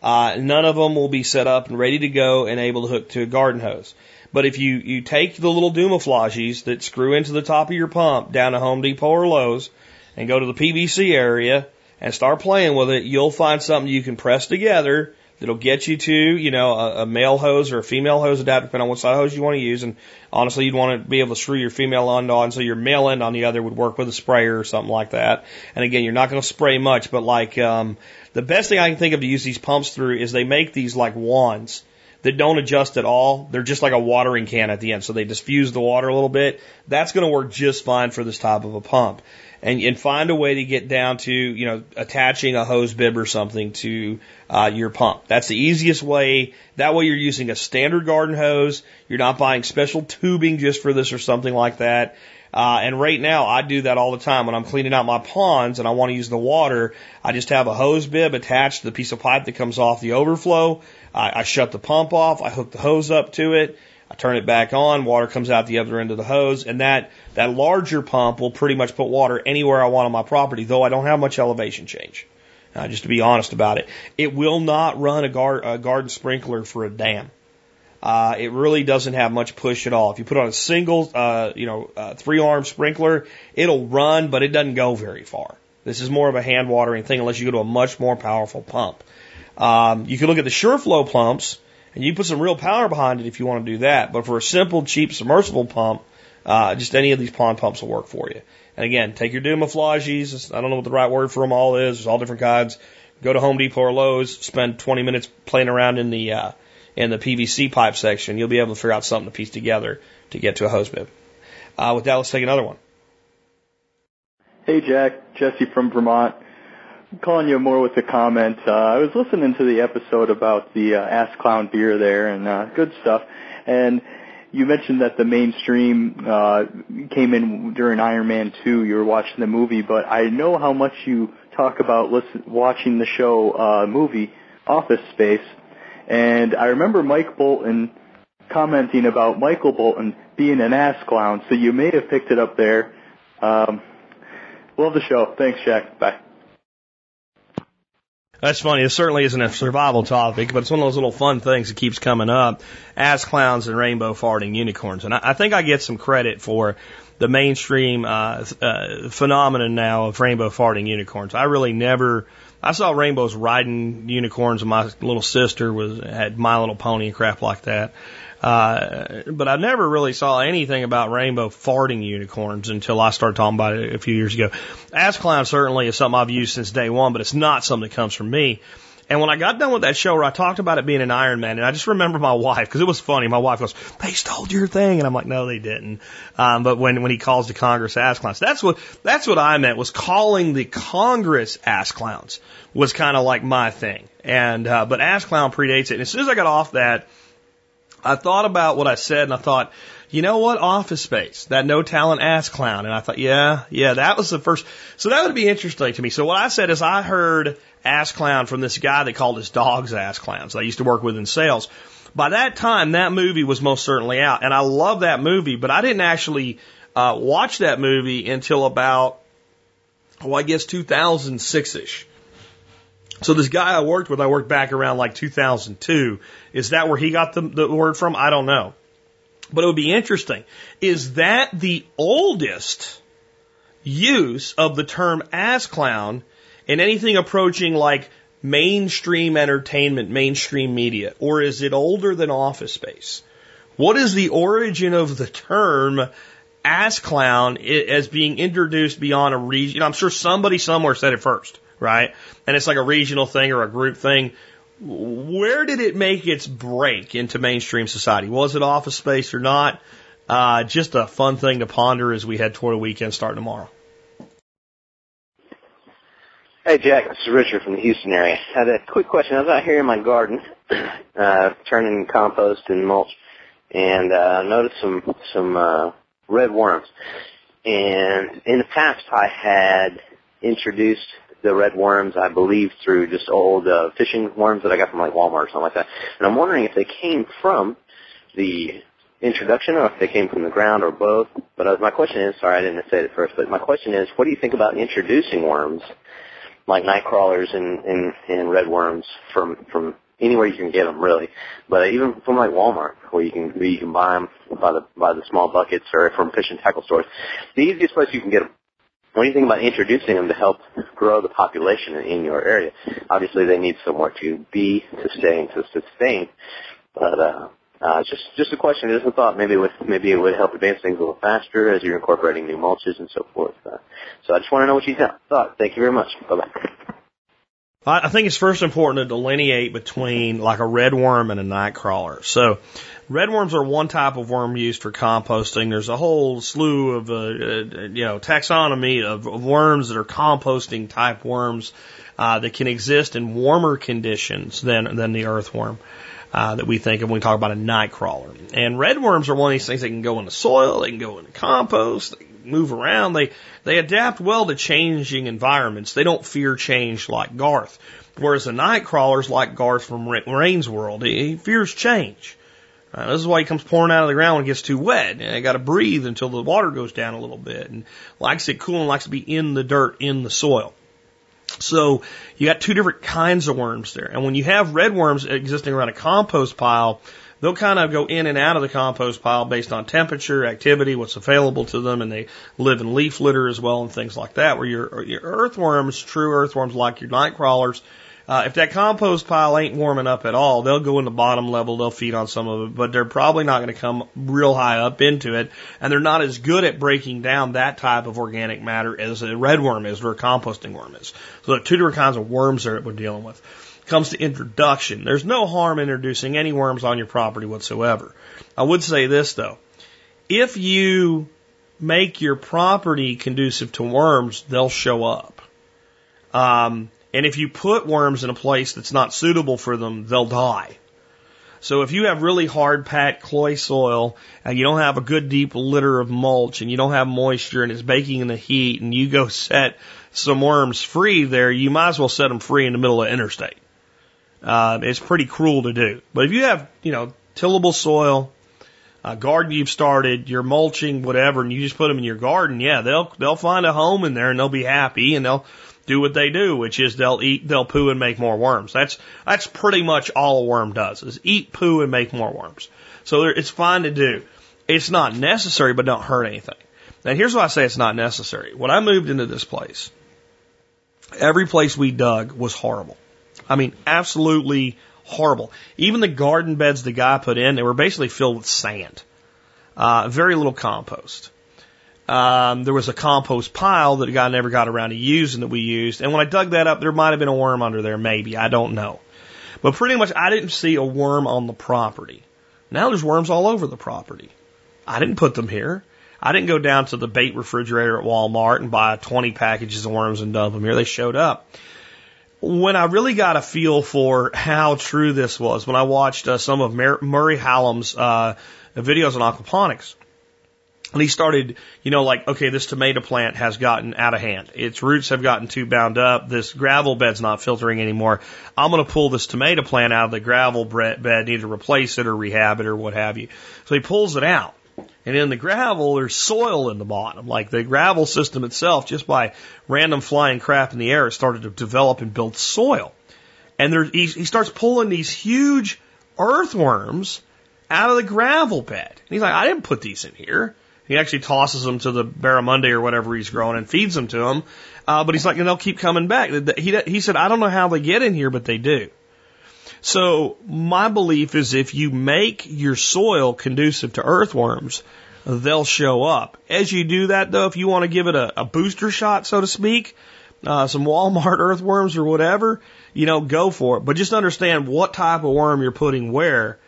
Uh, none of them will be set up and ready to go and able to hook to a garden hose. But if you, you take the little Dumaflages that screw into the top of your pump down to Home Depot or Lowe's and go to the PVC area and start playing with it, you'll find something you can press together that'll get you to, you know, a, a male hose or a female hose adapter, depending on what size hose you want to use. And honestly, you'd want to be able to screw your female end on so your male end on the other would work with a sprayer or something like that. And again, you're not going to spray much, but like, um, the best thing I can think of to use these pumps through is they make these like wands that don't adjust at all. They're just like a watering can at the end. So they diffuse the water a little bit. That's going to work just fine for this type of a pump. And, and find a way to get down to, you know, attaching a hose bib or something to uh, your pump. That's the easiest way. That way you're using a standard garden hose. You're not buying special tubing just for this or something like that. Uh, and right now I do that all the time when I'm cleaning out my ponds and I want to use the water. I just have a hose bib attached to the piece of pipe that comes off the overflow. I, I shut the pump off. I hook the hose up to it. I turn it back on. Water comes out the other end of the hose, and that that larger pump will pretty much put water anywhere I want on my property. Though I don't have much elevation change. Uh, just to be honest about it, it will not run a, gar- a garden sprinkler for a dam. Uh, it really doesn't have much push at all. If you put on a single, uh, you know, uh, three arm sprinkler, it'll run, but it doesn't go very far. This is more of a hand watering thing unless you go to a much more powerful pump. Um, you can look at the SHURflo pumps and you put some real power behind it if you want to do that. But for a simple, cheap submersible pump, uh, just any of these pond pumps will work for you. And again, take your Dumaflages. I don't know what the right word for them all is. There's all different kinds. Go to Home Depot or Lowe's. Spend 20 minutes playing around in the uh, in the PVC pipe section. You'll be able to figure out something to piece together to get to a hose bib. Uh, with that, let's take another one. Hey, Jack. Jesse from Vermont. Calling you more with a comment. Uh, I was listening to the episode about the uh, Ass Clown beer there and uh, good stuff. And you mentioned that the mainstream uh, came in during Iron Man 2. You were watching the movie, but I know how much you talk about listen, watching the show uh, movie Office Space. And I remember Mike Bolton commenting about Michael Bolton being an ass clown, so you may have picked it up there. Um, Love the show. Thanks, Jack. Bye. That's funny. It certainly isn't a survival topic, but it's one of those little fun things that keeps coming up. Ass clowns and rainbow farting unicorns. And I, I think I get some credit for the mainstream uh, uh, phenomenon now of rainbow farting unicorns. I really never. I saw rainbows riding unicorns, and my little sister was had My Little Pony and crap like that. Uh, but I never really saw anything about rainbow farting unicorns until I started talking about it a few years ago. Ass clown certainly is something I've used since day one, but it's not something that comes from me. And when I got done with that show where I talked about it being an Iron Man, and I just remember my wife, because it was funny, my wife goes, they stole your thing. And I'm like, no, they didn't. Um, but when, when he calls the Congress ass clowns, that's what, that's what I meant was calling the Congress ass clowns was kind of like my thing. And, uh, but ass clown predates it. And as soon as I got off that, I thought about what I said and I thought, you know what? Office Space, that no talent ass clown. And I thought, yeah, yeah, that was the first. So that would be interesting to me. So what I said is I heard ass clown from this guy that called his dogs ass clowns. I used to work with in sales. By that time, that movie was most certainly out. And I love that movie, but I didn't actually uh, watch that movie until about, oh, I guess 2006 ish. So this guy I worked with, I worked back around like 2002. Is that where he got the, the word from? I don't know. But it would be interesting. Is that the oldest use of the term ass clown in anything approaching like mainstream entertainment, mainstream media? Or is it older than office space? What is the origin of the term ass clown as being introduced beyond a region? I'm sure somebody somewhere said it first right? And it's like a regional thing or a group thing. Where did it make its break into mainstream society? Was it office space or not? Uh, just a fun thing to ponder as we head toward a weekend starting tomorrow. Hey Jack, this is Richard from the Houston area. I had a quick question. I was out here in my garden, [CLEARS THROAT] uh, turning compost and mulch, and uh, noticed some some uh, red worms. And in the past, I had introduced the red worms, I believe, through just old uh, fishing worms that I got from like Walmart or something like that. And I'm wondering if they came from the introduction or if they came from the ground or both. But uh, my question is, sorry, I didn't say it first, but my question is, what do you think about introducing worms like night crawlers and, and, and red worms from from anywhere you can get them, really? But even from like Walmart, where you can where you can buy them by the by the small buckets, or from fish and tackle stores, the easiest place you can get them what do you think about introducing them to help grow the population in your area? Obviously, they need somewhere to be, to stay, and to sustain. But uh, uh, just just a question, just a thought. Maybe it would maybe it would help advance things a little faster as you're incorporating new mulches and so forth. Uh, so I just want to know what you thought. Thank you very much. Bye bye. I think it's first important to delineate between like a red worm and a night crawler. So Redworms are one type of worm used for composting. There's a whole slew of, uh, uh, you know, taxonomy of, of, worms that are composting type worms uh, that can exist in warmer conditions than than the earthworm. Uh, that we think of when we talk about a night crawler. And redworms are one of these things that can go in the soil, they can go in the compost, they move around, they, they adapt well to changing environments. They don't fear change like Garth. Whereas the night crawlers like Garth from Wayne's World, he fears change. Uh, this is why he comes pouring out of the ground when it gets too wet. And I got to breathe until the water goes down a little bit, and likes it cool and likes to be in the dirt, in the soil. So you got two different kinds of worms there. And when you have red worms existing around a compost pile, they'll kind of go in and out of the compost pile based on temperature, activity, what's available to them, and they live in leaf litter as well and things like that. Where your, your earthworms, true earthworms like your night crawlers, uh, if that compost pile ain't warming up at all, they'll go in the bottom level, they'll feed on some of it, but they're probably not going to come real high up into it, and they're not as good at breaking down that type of organic matter as a red worm is or a composting worm is. So there are two different kinds of worms that we're dealing with. Comes to introduction, there's no harm introducing any worms on your property whatsoever. I would say this though, if you make your property conducive to worms, they'll show up. Um, and if you put worms in a place that's not suitable for them, they'll die. So if you have really hard packed clay soil and you don't have a good deep litter of mulch and you don't have moisture and it's baking in the heat and you go set some worms free there, you might as well set them free in the middle of interstate. Uh, it's pretty cruel to do. But if you have, you know, tillable soil, a garden you've started, you're mulching, whatever, and you just put them in your garden, yeah, they'll they'll find a home in there and they'll be happy and they'll do what they do, which is they'll eat, they'll poo and make more worms. That's, that's pretty much all a worm does is eat, poo, and make more worms. So it's fine to do. It's not necessary, but don't hurt anything. Now here's why I say it's not necessary. When I moved into this place, every place we dug was horrible. I mean, absolutely horrible. Even the garden beds the guy put in, they were basically filled with sand. Uh, very little compost. Um, there was a compost pile that a guy never got around to using that we used. And when I dug that up, there might have been a worm under there, maybe. I don't know. But pretty much I didn't see a worm on the property. Now there's worms all over the property. I didn't put them here. I didn't go down to the bait refrigerator at Walmart and buy 20 packages of worms and dump them here. They showed up. When I really got a feel for how true this was, when I watched uh, some of Murray Hallam's uh, videos on aquaponics, and he started, you know, like, okay, this tomato plant has gotten out of hand. Its roots have gotten too bound up. This gravel bed's not filtering anymore. I'm going to pull this tomato plant out of the gravel bed, need to replace it or rehab it or what have you. So he pulls it out. And in the gravel, there's soil in the bottom. Like the gravel system itself, just by random flying crap in the air, it started to develop and build soil. And there, he, he starts pulling these huge earthworms out of the gravel bed. And he's like, I didn't put these in here. He actually tosses them to the barramundi or whatever he's growing and feeds them to them. Uh, but he's like, and they'll keep coming back. He, he said, I don't know how they get in here, but they do. So my belief is if you make your soil conducive to earthworms, they'll show up. As you do that though, if you want to give it a, a booster shot, so to speak, uh, some [LAUGHS] Walmart earthworms or whatever, you know, go for it. But just understand what type of worm you're putting where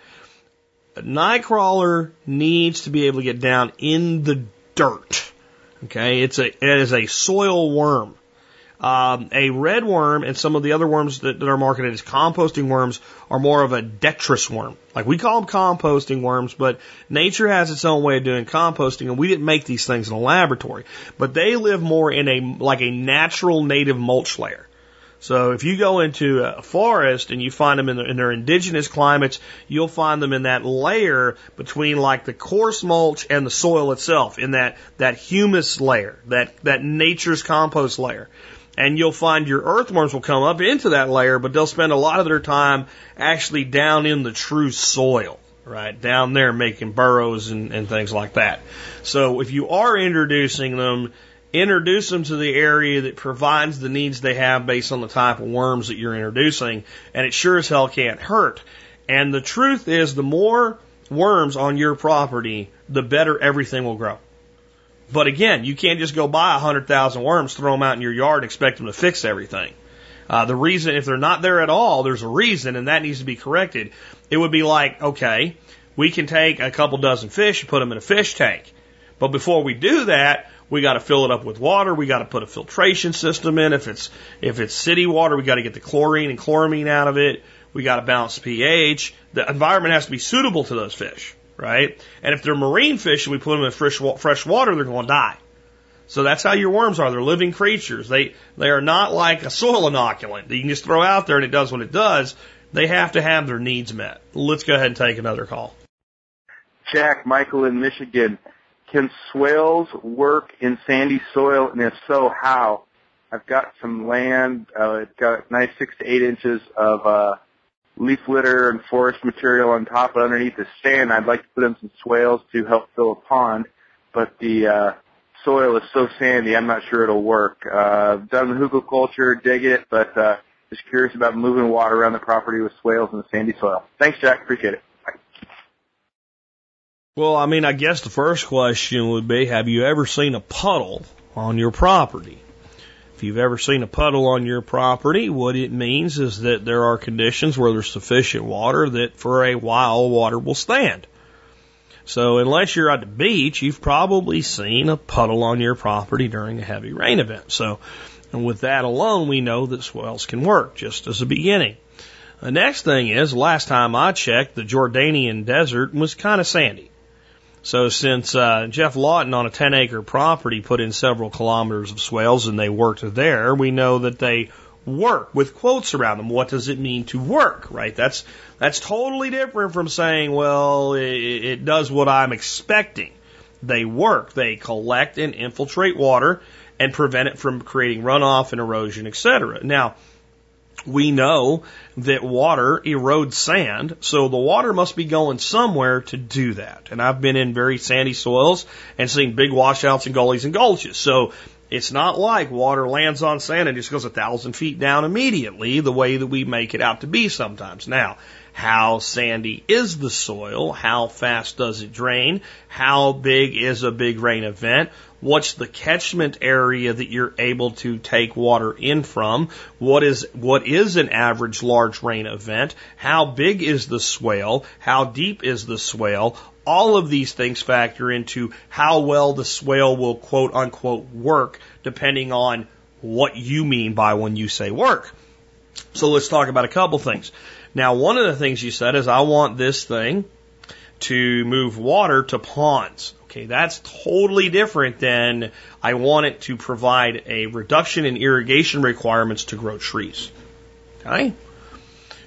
Nightcrawler needs to be able to get down in the dirt. Okay, it's a it is a soil worm. Um, a red worm and some of the other worms that, that are marketed as composting worms are more of a detritus worm. Like we call them composting worms, but nature has its own way of doing composting, and we didn't make these things in a laboratory. But they live more in a like a natural native mulch layer. So if you go into a forest and you find them in, the, in their indigenous climates, you'll find them in that layer between like the coarse mulch and the soil itself, in that, that humus layer, that, that nature's compost layer. And you'll find your earthworms will come up into that layer, but they'll spend a lot of their time actually down in the true soil right down there making burrows and, and things like that. So if you are introducing them introduce them to the area that provides the needs they have based on the type of worms that you're introducing, and it sure as hell can't hurt. And the truth is, the more worms on your property, the better everything will grow. But again, you can't just go buy a hundred thousand worms, throw them out in your yard, and expect them to fix everything. Uh, the reason, if they're not there at all, there's a reason, and that needs to be corrected. It would be like, okay, we can take a couple dozen fish and put them in a fish tank. But before we do that, we got to fill it up with water. We got to put a filtration system in. If it's if it's city water, we got to get the chlorine and chloramine out of it. We got to balance pH. The environment has to be suitable to those fish, right? And if they're marine fish and we put them in fresh fresh water, they're going to die. So that's how your worms are. They're living creatures. They they are not like a soil inoculant that you can just throw out there and it does what it does. They have to have their needs met. Let's go ahead and take another call. Jack, Michael in Michigan. Can swales work in sandy soil, and if so, how? I've got some land. Uh, it's got nice six to eight inches of uh, leaf litter and forest material on top, but underneath the sand, I'd like to put in some swales to help fill a pond. But the uh, soil is so sandy, I'm not sure it'll work. Uh, done the hugelkultur, dig it, but uh, just curious about moving water around the property with swales in the sandy soil. Thanks, Jack. Appreciate it. Well, I mean, I guess the first question would be, have you ever seen a puddle on your property? If you've ever seen a puddle on your property, what it means is that there are conditions where there's sufficient water that for a while water will stand. So unless you're at the beach, you've probably seen a puddle on your property during a heavy rain event. So and with that alone, we know that swells can work just as a beginning. The next thing is, last time I checked, the Jordanian desert was kind of sandy. So since uh, Geoff Lawton on a 10 acre property put in several kilometers of swales and they worked there, we know that they work with quotes around them. What does it mean to work, right? That's, that's totally different from saying, well, it, it does what I'm expecting. They work. They collect and infiltrate water and prevent it from creating runoff and erosion, etc. Now, we know that water erodes sand, so the water must be going somewhere to do that. And I've been in very sandy soils and seen big washouts and gullies and gulches. So it's not like water lands on sand and just goes a thousand feet down immediately the way that we make it out to be sometimes. Now, how sandy is the soil? How fast does it drain? How big is a big rain event? What's the catchment area that you're able to take water in from? What is, what is an average large rain event? How big is the swale? How deep is the swale? All of these things factor into how well the swale will quote unquote work depending on what you mean by when you say work. So let's talk about a couple things. Now, one of the things you said is I want this thing to move water to ponds. Okay, that's totally different than I want it to provide a reduction in irrigation requirements to grow trees. Okay?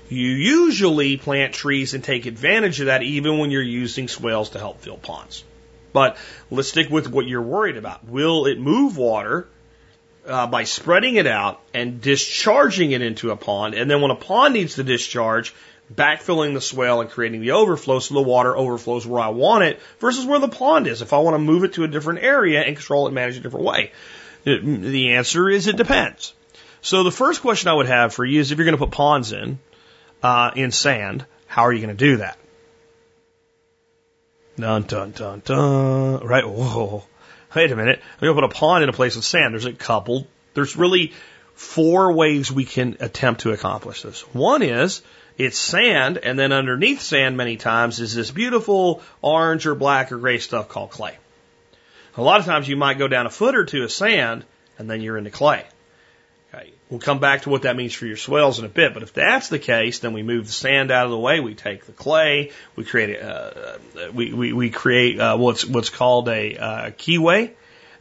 You usually plant trees and take advantage of that even when you're using swales to help fill ponds. But let's stick with what you're worried about. Will it move water uh, by spreading it out and discharging it into a pond? And then when a pond needs to discharge, backfilling the swale and creating the overflow so the water overflows where I want it versus where the pond is if I want to move it to a different area and control it manage it a different way. The answer is it depends. So the first question I would have for you is if you're going to put ponds in, uh, in sand, how are you going to do that? Dun, dun, dun, dun. Right? Whoa. Wait a minute. I'm going to put a pond in a place with sand. There's a couple, there's really four ways we can attempt to accomplish this. One is it's sand, and then underneath sand many times is this beautiful orange or black or gray stuff called clay. A lot of times you might go down a foot or two of sand, and then you're into clay. Okay. We'll come back to what that means for your swales in a bit, but if that's the case, then we move the sand out of the way. We take the clay, we create uh, we, we, we create uh, what's what's called a uh, keyway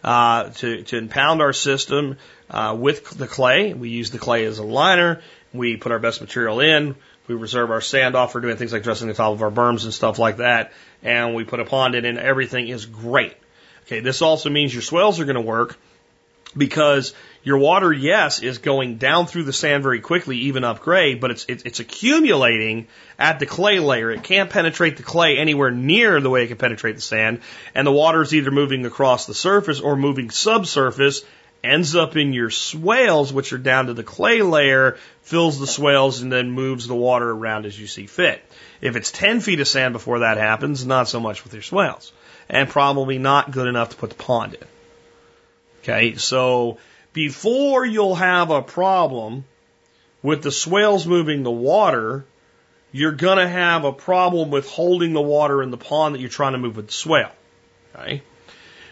uh, to to impound our system uh, with the clay. We use the clay as a liner. We put our best material in. We reserve our sand off for doing things like dressing the top of our berms and stuff like that. And we put a pond in and everything is great. Okay, this also means your swales are going to work because your water, yes, is going down through the sand very quickly, even up grade, but it's, it's, it's accumulating at the clay layer. It can't penetrate the clay anywhere near the way it can penetrate the sand, and the water is either moving across the surface or moving subsurface ends up in your swales, which are down to the clay layer, fills the swales, and then moves the water around as you see fit. If it's 10 feet of sand before that happens, not so much with your swales. And probably not good enough to put the pond in. Okay, so before you'll have a problem with the swales moving the water, you're going to have a problem with holding the water in the pond that you're trying to move with the swale. Okay?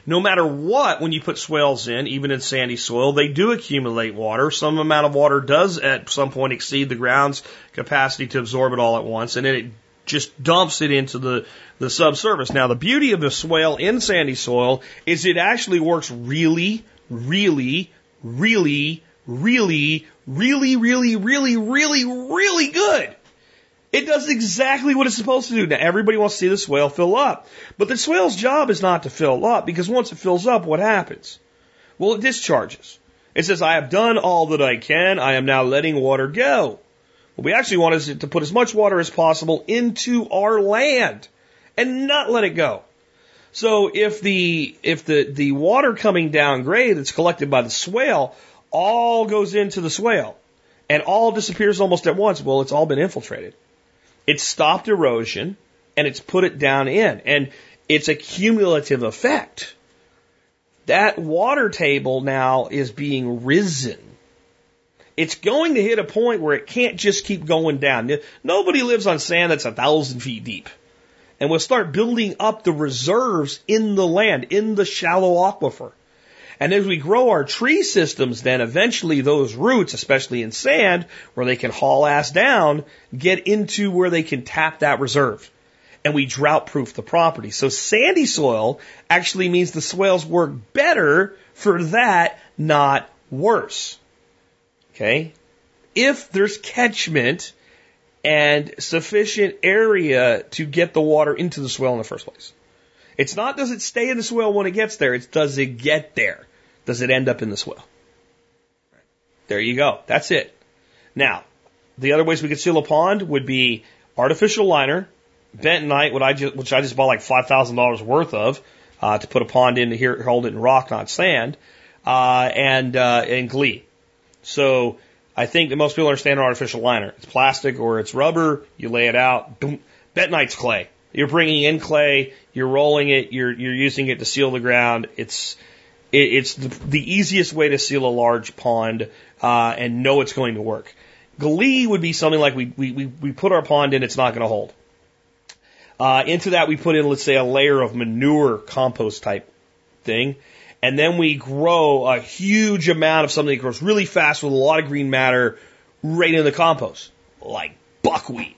No matter what, when you put swales in, even in sandy soil, they do accumulate water. Some amount of water does at some point exceed the ground's capacity to absorb it all at once, and then it just dumps it into the, the subsurface. Now, the beauty of the swale in sandy soil is it actually works really, really, really, really, really, really, really, really, really good. It does exactly what it's supposed to do. Now, everybody wants to see the swale fill up. But the swale's job is not to fill up because once it fills up, what happens? Well, it discharges. It says, I have done all that I can. I am now letting water go. What we actually want is to put as much water as possible into our land and not let it go. So if the if the the water coming down grade that's collected by the swale all goes into the swale and all disappears almost at once, well, it's all been infiltrated. It's stopped erosion and it's put it down in, and it's a cumulative effect. That water table now is being risen. It's going to hit a point where it can't just keep going down. Nobody lives on sand that's a thousand feet deep. And we'll start building up the reserves in the land, in the shallow aquifer. And as we grow our tree systems, then eventually those roots, especially in sand, where they can haul ass down, get into where they can tap that reserve. And we drought proof the property. So sandy soil actually means the swales work better for that, not worse. Okay? If there's catchment and sufficient area to get the water into the swale in the first place. It's not does it stay in the swale when it gets there, it's does it get there? Does it end up in the swale? There you go. That's it. Now, the other ways we could seal a pond would be artificial liner, bentonite, what I just, which I just bought like five thousand dollars worth of uh, to put a pond in to here, hold it in rock, not sand, uh, and uh, and gley. So I think that most people understand an artificial liner. It's plastic or it's rubber. You lay it out. Boom. Bentonite's clay. You're bringing in clay. You're rolling it. You're you're using it to seal the ground. It's it, it's the, the easiest way to seal a large pond uh, and know it's going to work. Gley would be something like we we we, we put our pond in. It's not going to hold. Uh, into that we put in let's say a layer of manure compost type thing and then we grow a huge amount of something that grows really fast with a lot of green matter right in the compost, like buckwheat,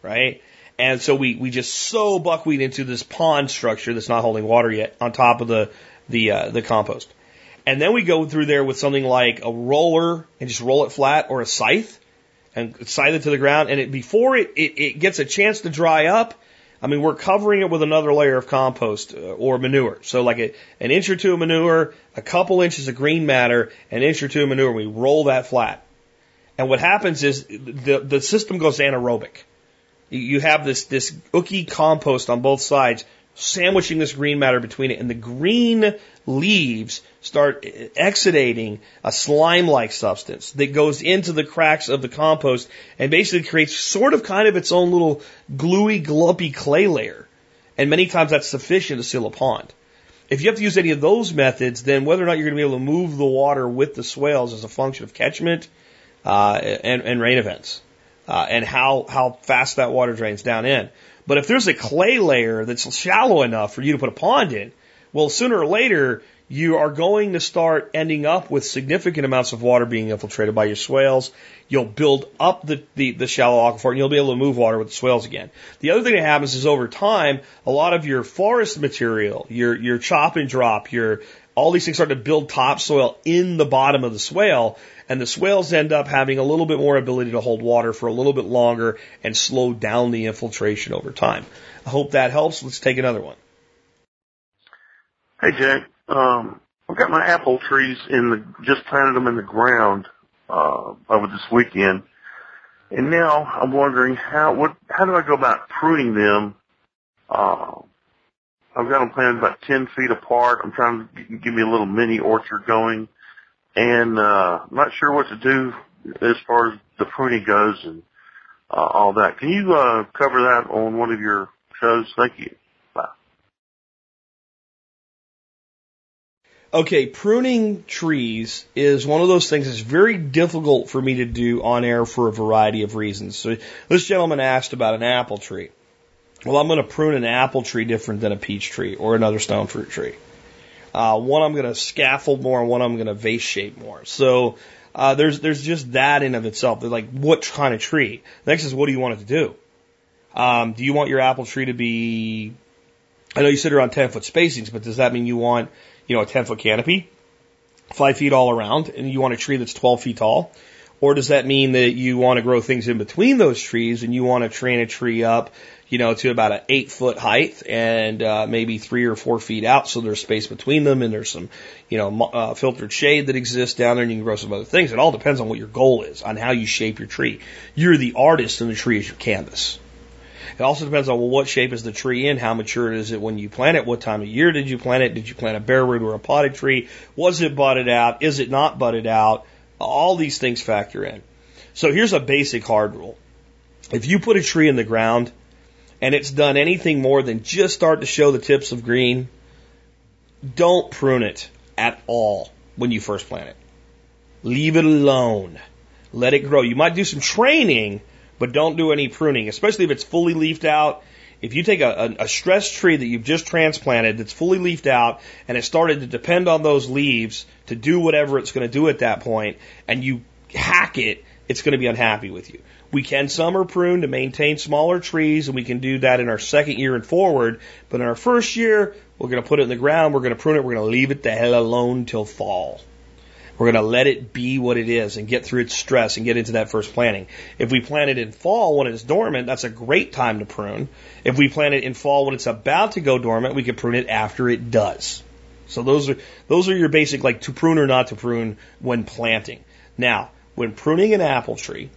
right? And so we, we just sow buckwheat into this pond structure that's not holding water yet on top of the, the, uh, the compost. And then we go through there with something like a roller and just roll it flat or a scythe and scythe it to the ground. And it, before it, it, it gets a chance to dry up, I mean, we're covering it with another layer of compost uh, or manure. So like a, an inch or two of manure, a couple inches of green matter, an inch or two of manure. We roll that flat. And what happens is the, the system goes anaerobic. You have this, this ooky compost on both sides sandwiching this green matter between it, and the green leaves start exudating a slime-like substance that goes into the cracks of the compost and basically creates sort of kind of its own little gluey, glumpy clay layer. And many times that's sufficient to seal a pond. If you have to use any of those methods, then whether or not you're going to be able to move the water with the swales is a function of catchment uh, and, and rain events uh, and how how fast that water drains down in. But if there's a clay layer that's shallow enough for you to put a pond in, well, sooner or later, you are going to start ending up with significant amounts of water being infiltrated by your swales. You'll build up the, the, the shallow aquifer and you'll be able to move water with the swales again. The other thing that happens is over time, a lot of your forest material, your, your chop and drop, your, all these things start to build topsoil in the bottom of the swale and the swales end up having a little bit more ability to hold water for a little bit longer and slow down the infiltration over time. I hope that helps. Let's take another one. Hey Jack, um, I've got my apple trees in the just planted them in the ground uh, over this weekend, and now I'm wondering how what how do I go about pruning them? Uh, I've got them planted about ten feet apart. I'm trying to give me a little mini orchard going and uh, I'm not sure what to do as far as the pruning goes and uh, all that. Can you uh, cover that on one of your shows? Thank you. Bye. Okay, pruning trees is one of those things that's very difficult for me to do on air for a variety of reasons. So this gentleman asked about an apple tree. Well, I'm going to prune an apple tree different than a peach tree or another stone fruit tree. Uh, one I'm going to scaffold more, and one I'm going to vase shape more. So uh, there's there's just that in of itself. They're like, what kind of tree? Next is, what do you want it to do? Um, do you want your apple tree to be? I know you sit around 10 foot spacings, but does that mean you want, you know, a 10 foot canopy, five feet all around, and you want a tree that's 12 feet tall? Or does that mean that you want to grow things in between those trees and you want to train a tree up, you know, to about an eight foot height and uh, maybe three or four feet out so there's space between them and there's some, you know, uh, filtered shade that exists down there and you can grow some other things. It all depends on what your goal is, on how you shape your tree. You're the artist and the tree is your canvas. It also depends on well, what shape is the tree in, how mature is it when you plant it, what time of year did you plant it, did you plant a bare root or a potted tree, was it budded out, is it not budded out, all these things factor in. So here's a basic hard rule. If you put a tree in the ground and it's done anything more than just start to show the tips of green, don't prune it at all when you first plant it. Leave it alone. Let it grow. You might do some training but don't do any pruning, especially if it's fully leafed out. If you take a, a, a stressed tree that you've just transplanted that's fully leafed out and it started to depend on those leaves to do whatever it's going to do at that point, and you hack it, it's going to be unhappy with you. We can summer prune to maintain smaller trees, and we can do that in our second year and forward. But in our first year, we're going to put it in the ground, we're going to prune it, we're going to leave it the hell alone till fall. We're going to let it be what it is and get through its stress and get into that first planting. If we plant it in fall when it's dormant, that's a great time to prune. If we plant it in fall when it's about to go dormant, we can prune it after it does. So those are those are your basic like to prune or not to prune when planting. Now, when pruning an apple tree,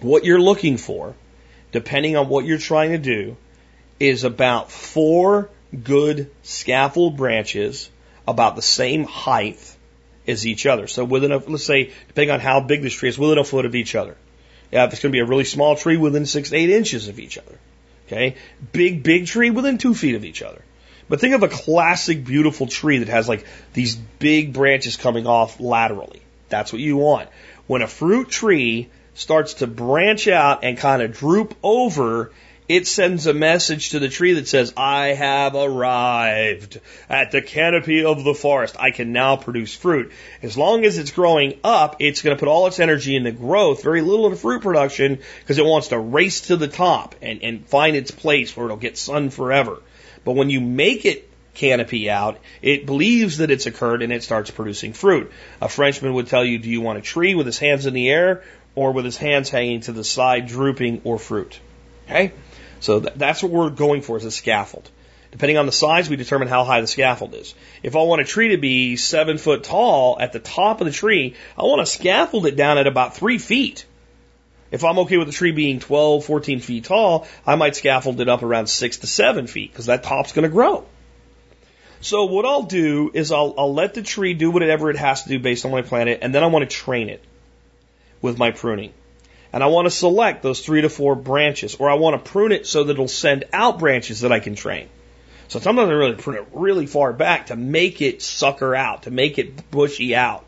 what you're looking for, depending on what you're trying to do, is about four good scaffold branches about the same height as each other. So within a, let's say, depending on how big this tree is, within a foot of each other. Yeah, if it's going to be a really small tree, within six eight inches of each other. Okay, big, big tree within two feet of each other. But think of a classic, beautiful tree that has like these big branches coming off laterally. That's what you want. When a fruit tree starts to branch out and kind of droop over, it sends a message to the tree that says, I have arrived at the canopy of the forest. I can now produce fruit. As long as it's growing up, it's going to put all its energy into growth, very little into fruit production, because it wants to race to the top and, and find its place where it'll get sun forever. But when you make it canopy out, it believes that it's occurred and it starts producing fruit. A Frenchman would tell you, do you want a tree with his hands in the air or with his hands hanging to the side drooping or fruit? Okay? So th- that's what we're going for is a scaffold. Depending on the size, we determine how high the scaffold is. If I want a tree to be seven foot tall at the top of the tree, I want to scaffold it down at about three feet. If I'm okay with the tree being 12, 14 feet tall, I might scaffold it up around six to seven feet because that top's going to grow. So what I'll do is I'll, I'll let the tree do whatever it has to do based on my planet, and then I want to train it with my pruning and I want to select those three to four branches, or I want to prune it so that it'll send out branches that I can train. So sometimes I really prune it really far back to make it sucker out, to make it bushy out.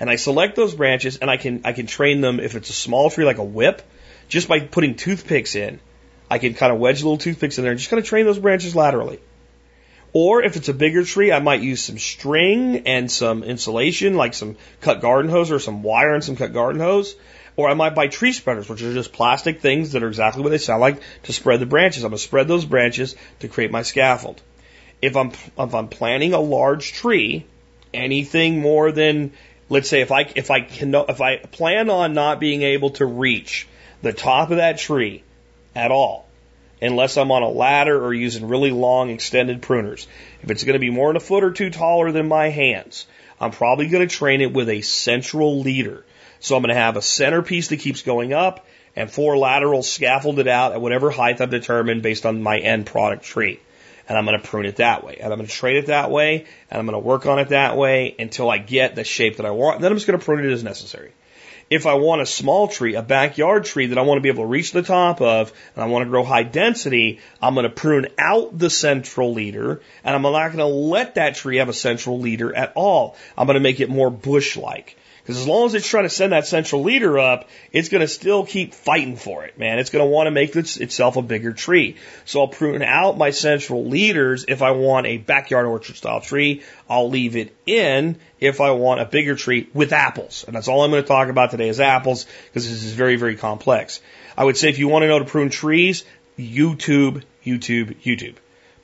And I select those branches and I can, I can train them if it's a small tree like a whip, just by putting toothpicks in. I can kind of wedge little toothpicks in there and just kind of train those branches laterally. Or if it's a bigger tree, I might use some string and some insulation, like some cut garden hose or some wire and some cut garden hose, or I might buy tree spreaders, which are just plastic things that are exactly what they sound like to spread the branches. I'm going to spread those branches to create my scaffold. If I'm, if I'm planting a large tree, anything more than, let's say if I, if I can, if I plan on not being able to reach the top of that tree at all, unless I'm on a ladder or using really long extended pruners. If it's going to be more than a foot or two taller than my hands, I'm probably going to train it with a central leader. So I'm going to have a centerpiece that keeps going up and four laterals scaffolded out at whatever height I've determined based on my end product tree. And I'm going to prune it that way. And I'm going to trade it that way. And I'm going to work on it that way until I get the shape that I want. And then I'm just going to prune it as necessary. If I want a small tree, a backyard tree that I want to be able to reach the top of, and I want to grow high density, I'm going to prune out the central leader, and I'm not going to let that tree have a central leader at all. I'm going to make it more bush-like. Because as long as it's trying to send that central leader up, it's going to still keep fighting for it, man. It's going to want to make itself a bigger tree. So I'll prune out my central leaders if I want a backyard orchard style tree. I'll leave it in if I want a bigger tree with apples. And that's all I'm going to talk about today is apples because this is very, very complex. I would say if you want to know to prune trees, YouTube, YouTube, YouTube.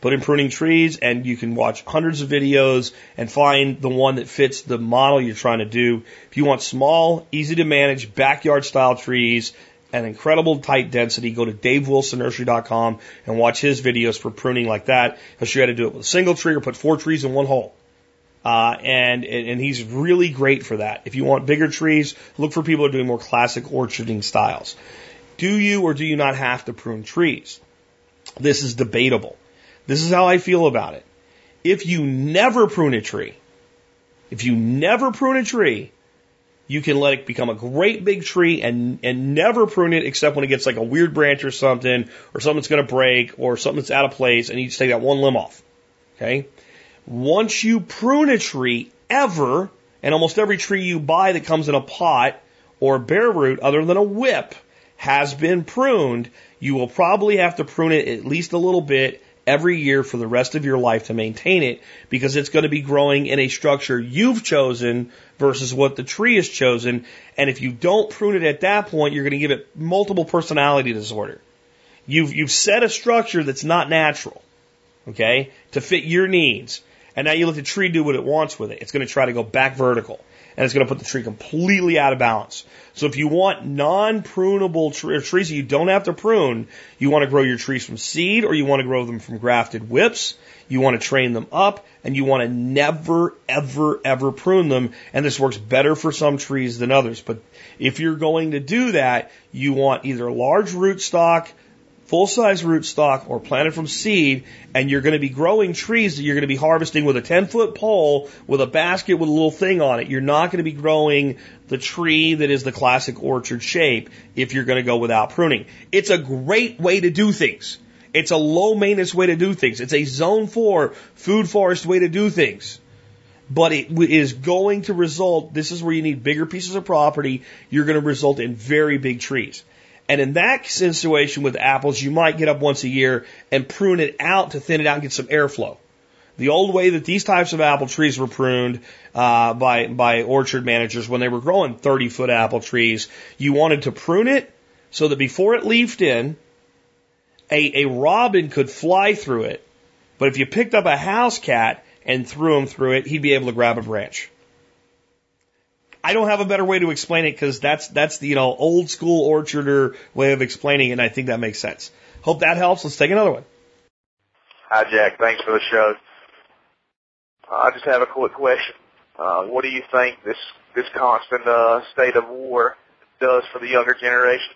Put in pruning trees and you can watch hundreds of videos and find the one that fits the model you're trying to do. If you want small, easy to manage backyard style trees, an incredible tight density, go to davewilsonnursery.com and watch his videos for pruning like that. He'll show you how to do it with a single tree or put four trees in one hole. Uh, and, and he's really great for that. If you want bigger trees, look for people who are doing more classic orcharding styles. Do you or do you not have to prune trees? This is debatable. This is how I feel about it. If you never prune a tree, if you never prune a tree, you can let it become a great big tree and, and never prune it except when it gets like a weird branch or something, or something that's going to break, or something that's out of place, and you just take that one limb off. Okay? Once you prune a tree, ever, and almost every tree you buy that comes in a pot or bare root, other than a whip, has been pruned, you will probably have to prune it at least a little bit every year for the rest of your life to maintain it because it's going to be growing in a structure you've chosen versus what the tree has chosen. And if you don't prune it at that point, you're going to give it multiple personality disorder. You've, you've set a structure that's not natural, okay, to fit your needs. And now you let the tree do what it wants with it. It's going to try to go back vertical and it's going to put the tree completely out of balance. So if you want non-prunable trees that you don't have to prune, you want to grow your trees from seed or you want to grow them from grafted whips. You want to train them up and you want to never, ever, ever prune them. And this works better for some trees than others. But if you're going to do that, you want either large rootstock, full size rootstock or planted from seed, and you're going to be growing trees that you're going to be harvesting with a 10 foot pole with a basket with a little thing on it. You're not going to be growing the tree that is the classic orchard shape if you're going to go without pruning. It's a great way to do things. It's a low maintenance way to do things. It's a zone four food forest way to do things. But it is going to result, this is where you need bigger pieces of property. You're going to result in very big trees. And in that situation with apples, you might get up once a year and prune it out to thin it out and get some airflow. The old way that these types of apple trees were pruned uh, by by orchard managers when they were growing 30 foot apple trees, you wanted to prune it so that before it leafed in, a, a robin could fly through it. But if you picked up a house cat and threw him through it, he'd be able to grab a branch. I don't have a better way to explain it because that's that's the you know old school orcharder way of explaining it, and I think that makes sense. Hope that helps. Let's take another one. Hi, Jack. Thanks for the show. I just have a quick question. Uh, what do you think this this constant uh, state of war does for the younger generation?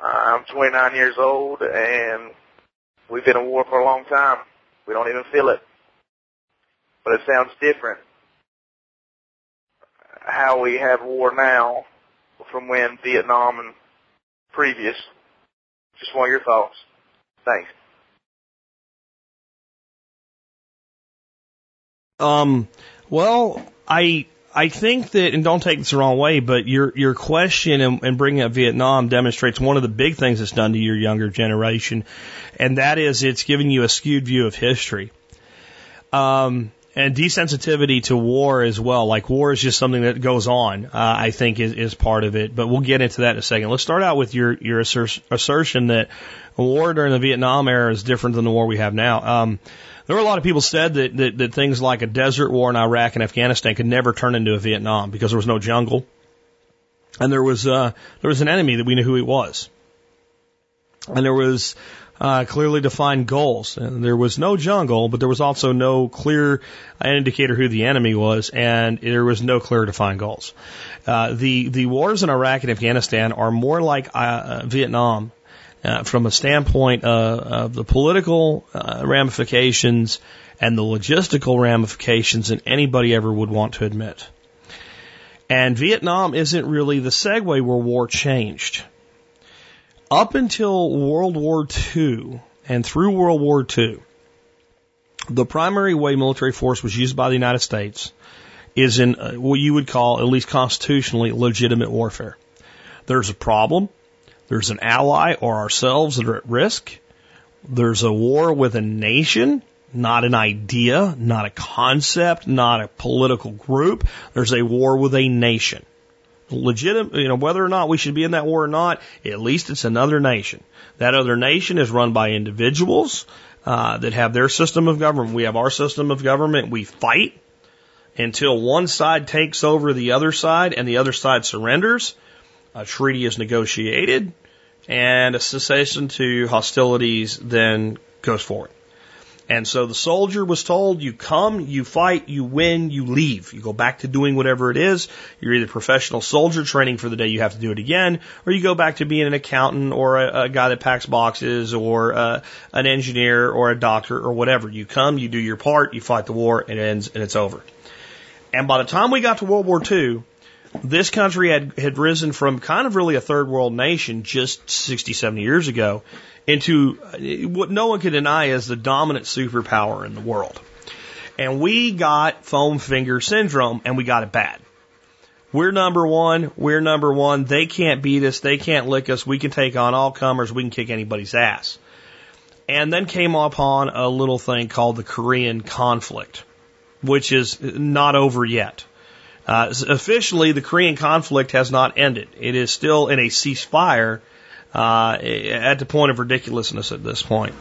I'm 29 years old, and we've been in war for a long time. We don't even feel it, but it sounds different how we have war now from when Vietnam and previous. Just want your thoughts. Thanks. Um, well, I I think that, and don't take this the wrong way, but your your question and, and bringing up Vietnam demonstrates one of the big things it's done to your younger generation, and that is it's given you a skewed view of history. Um, and desensitivity to war as well. Like war is just something that goes on. Uh, I think is, is part of it, but we'll get into that in a second. Let's start out with your your assertion that war during the Vietnam era is different than the war we have now. Um, there were a lot of people said that, that that things like a desert war in Iraq and Afghanistan could never turn into a Vietnam because there was no jungle, and there was uh, there was an enemy that we knew who he was, and there was uh, clearly defined goals. And there was no jungle, but there was also no clear indicator who the enemy was, and there was no clear defined goals. Uh, the the wars in Iraq and Afghanistan are more like uh, Vietnam uh, from a standpoint uh, of the political uh, ramifications and the logistical ramifications than anybody ever would want to admit. And Vietnam isn't really the segue where war changed. Up until World War II and through World War II, the primary way military force was used by the United States is in uh, what you would call, at least constitutionally, legitimate warfare. There's a problem. There's an ally or ourselves that are at risk. There's a war with a nation, not an idea, not a concept, not a political group. There's a war with a nation legitimate, you know, whether or not we should be in that war or not, at least it's another nation. That other nation is run by individuals. uh, that have their system of government. We have our system of government. We fight until one side takes over the other side and the other side surrenders. A treaty is negotiated and a cessation to hostilities then goes forward. And so the soldier was told, you come, you fight, you win, you leave. You go back to doing whatever it is. You're either professional soldier training for the day you have to do it again, or you go back to being an accountant or a, a guy that packs boxes or uh, an engineer or a doctor or whatever. You come, you do your part, you fight the war, it ends, and it's over. And by the time we got to World War II, this country had, had risen from kind of really a third world nation just 60, 70 years ago into uh, what no one can deny is the dominant superpower in the world. And we got foam finger syndrome and we got it bad. We're number one. We're number one. They can't beat us. They can't lick us. We can take on all comers. We can kick anybody's ass. And then came upon a little thing called the Korean conflict, which is not over yet. Uh, officially, the Korean conflict has not ended. It is still in a ceasefire uh, at the point of ridiculousness at this point.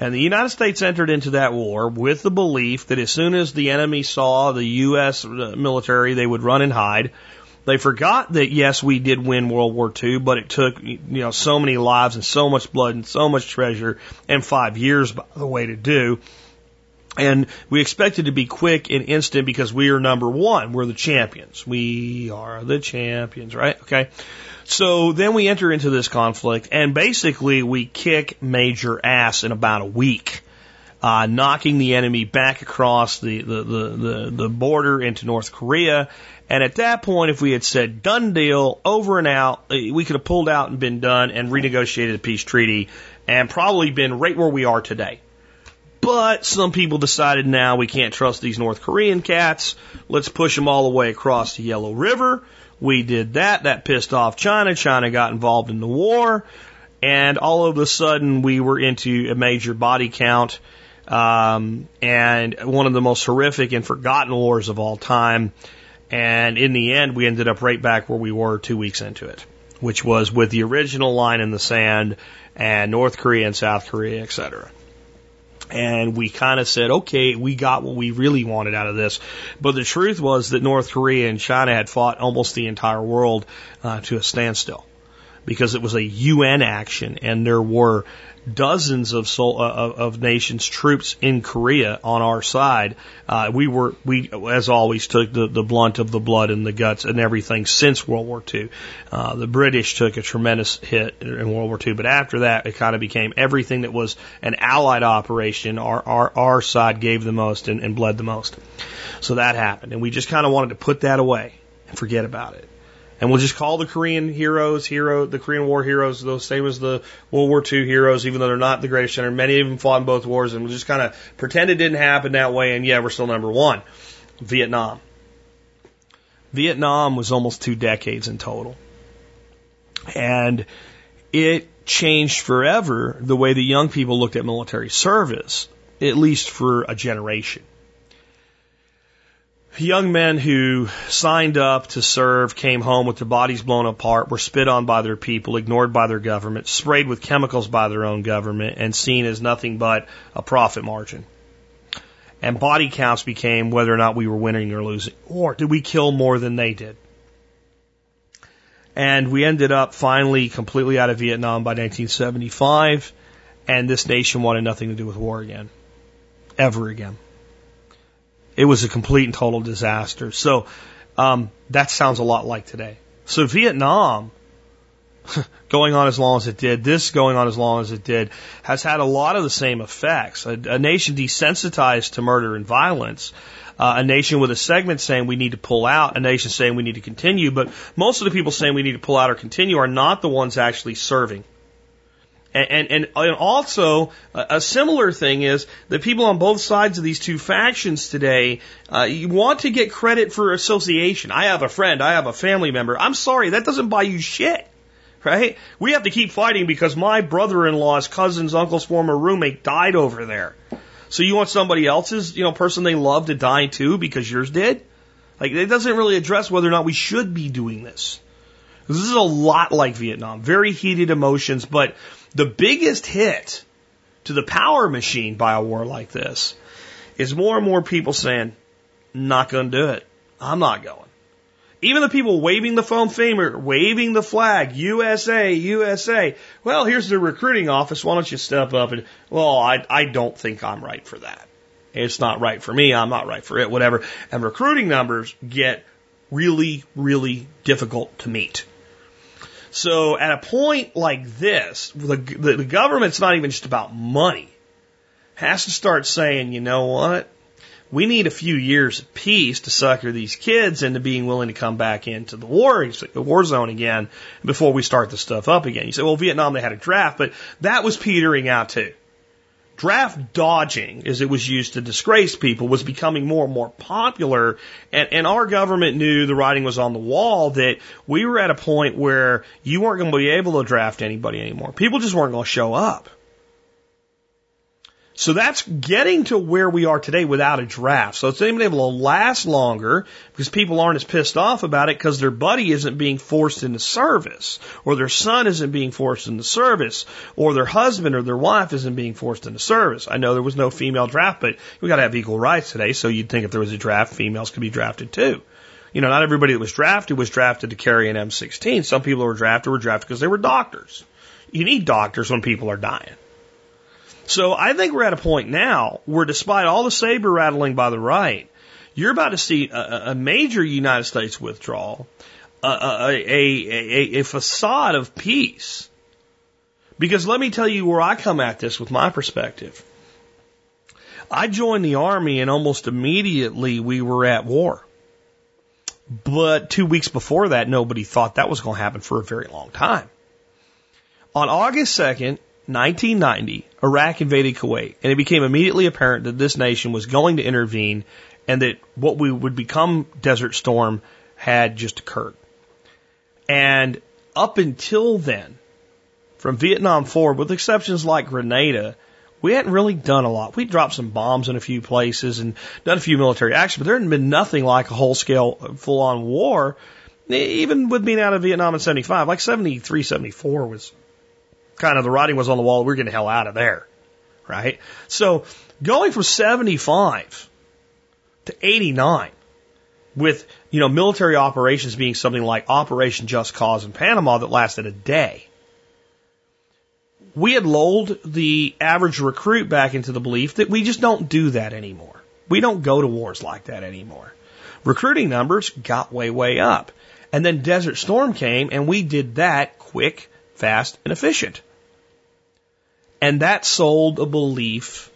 And the United States entered into that war with the belief that as soon as the enemy saw the U.S. Uh, military, they would run and hide. They forgot that yes, we did win World War II, but it took you know so many lives and so much blood and so much treasure and five years, by the way, to do. And we expected to be quick and instant because we are number one. We're the champions. We are the champions, right? Okay. So then we enter into this conflict, and basically we kick major ass in about a week, uh, knocking the enemy back across the, the, the, the, the border into North Korea. And at that point, if we had said done deal, over and out, uh, we could have pulled out and been done and renegotiated a peace treaty and probably been right where we are today. But some people decided now we can't trust these North Korean cats. Let's push them all the way across the Yellow River. We did that. That pissed off China. China got involved in the war. And all of a sudden, we were into a major body count um, and one of the most horrific and forgotten wars of all time. And in the end, we ended up right back where we were two weeks into it, which was with the original line in the sand and North Korea and South Korea, et cetera. And we kind of said, okay, we got what we really wanted out of this. But the truth was that North Korea and China had fought almost the entire world uh, to a standstill because it was a UN action and there were dozens of, uh, of nations troops in Korea on our side. Uh, we were we as always took the, the blunt of the blood and the guts and everything since World War II. Uh, the British took a tremendous hit in World War II, but after that it kind of became everything that was an Allied operation. Our our, our side gave the most and, and bled the most. So that happened, and we just kind of wanted to put that away and forget about it and we'll just call the Korean heroes hero, the Korean War heroes, those same as the World War II heroes, even though they're not the greatest general. Many of them fought in both wars, and we'll just kind of pretend it didn't happen that way. And yeah, we're still number one. Vietnam. Vietnam was almost two decades in total, and it changed forever the way the young people looked at military service, at least for a generation young men who signed up to serve came home with their bodies blown apart, were spit on by their people, ignored by their government, sprayed with chemicals by their own government, and seen as nothing but a profit margin. And body counts became whether or not we were winning or losing. Or did we kill more than they did? And we ended up finally completely out of Vietnam by 1975, and this nation wanted nothing to do with war again. Ever again. It was a complete and total disaster. So um, that sounds a lot like today. So Vietnam, [LAUGHS] going on as long as it did, this going on as long as it did, has had a lot of the same effects. A, a nation desensitized to murder and violence. Uh, a nation with a segment saying we need to pull out, a nation saying we need to continue, but most of the people saying we need to pull out or continue are not the ones actually serving. And, and, and also, a similar thing is that people on both sides of these two factions today, uh, you want to get credit for association. I have a friend, I have a family member. I'm sorry, that doesn't buy you shit. Right? We have to keep fighting because my brother-in-law's cousin's uncle's former roommate died over there. So you want somebody else's, you know, person they love to die too because yours did? Like, it doesn't really address whether or not we should be doing this. This is a lot like Vietnam. Very heated emotions, but the biggest hit to the power machine by a war like this is more and more people saying, not going to do it. I'm not going. Even the people waving the foam finger, waving the flag, USA, USA. Well, here's the recruiting office. Why don't you step up and, well, I, I don't think I'm right for that. It's not right for me. I'm not right for it, whatever. And recruiting numbers get really, really difficult to meet. So at a point like this, the, the, the government's not even just about money. Has to start saying, you know what? We need a few years of peace to sucker these kids into being willing to come back into the war, the war zone again before we start the stuff up again. You say, well, Vietnam, they had a draft, but that was petering out too. Draft dodging, as it was used to disgrace people, was becoming more and more popular, and, and our government knew the writing was on the wall that we were at a point where you weren't going to be able to draft anybody anymore. People just weren't going to show up. So that's getting to where we are today without a draft. So it's not even able to last longer because people aren't as pissed off about it because their buddy isn't being forced into service or their son isn't being forced into service or their husband or their wife isn't being forced into service. I know there was no female draft, but we got to have equal rights today. So you'd think if there was a draft, females could be drafted too. You know, not everybody that was drafted was drafted to carry an M16. Some people who were drafted were drafted because they were doctors. You need doctors when people are dying. So I think we're at a point now where despite all the saber rattling by the right, you're about to see a, a major United States withdrawal, a, a, a, a facade of peace. Because let me tell you where I come at this with my perspective. I joined the army and almost immediately we were at war. But two weeks before that, nobody thought that was going to happen for a very long time. On August 2nd, 1990, Iraq invaded Kuwait, and it became immediately apparent that this nation was going to intervene and that what we would become Desert Storm had just occurred. And up until then, from Vietnam forward, with exceptions like Grenada, we hadn't really done a lot. We dropped some bombs in a few places and done a few military actions, but there hadn't been nothing like a whole scale, uh, full on war, even with being out of Vietnam in 75. Like 73, 74 was kind of the writing was on the wall. We're getting the hell out of there. Right? So going from 75 to 89 with, you know, military operations being something like Operation Just Cause in Panama that lasted a day. We had lulled the average recruit back into the belief that we just don't do that anymore. We don't go to wars like that anymore. Recruiting numbers got way, way up. And then Desert Storm came and we did that quick, fast, and efficient. And that sold a belief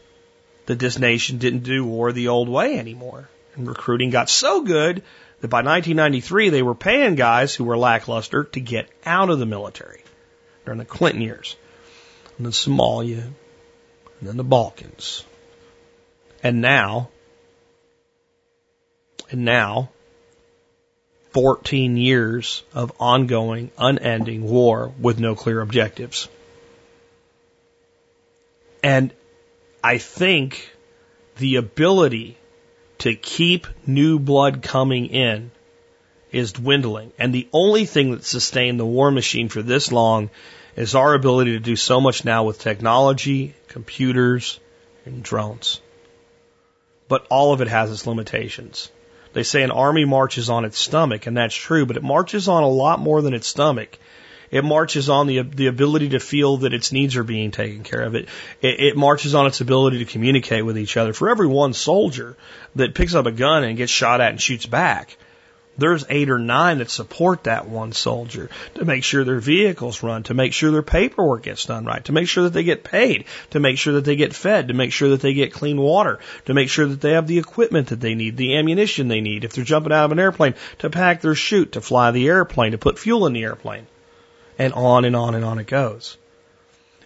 that this nation didn't do war the old way anymore. And recruiting got so good that by 1993 they were paying guys who were lackluster to get out of the military during the Clinton years. And then Somalia, and then the Balkans. And now, and now, 14 years of ongoing, unending war with no clear objectives. And I think the ability to keep new blood coming in is dwindling. And the only thing that sustained the war machine for this long is our ability to do so much now with technology, computers, and drones. But all of it has its limitations. They say an army marches on its stomach, and that's true, but it marches on a lot more than its stomach. It marches on the the ability to feel that its needs are being taken care of. It, it it marches on its ability to communicate with each other. For every one soldier that picks up a gun and gets shot at and shoots back, there's eight or nine that support that one soldier to make sure their vehicles run, to make sure their paperwork gets done right, to make sure that they get paid, to make sure that they get fed, to make sure that they get clean water, to make sure that they have the equipment that they need, the ammunition they need, if they're jumping out of an airplane, to pack their chute, to fly the airplane, to put fuel in the airplane. And on and on and on it goes.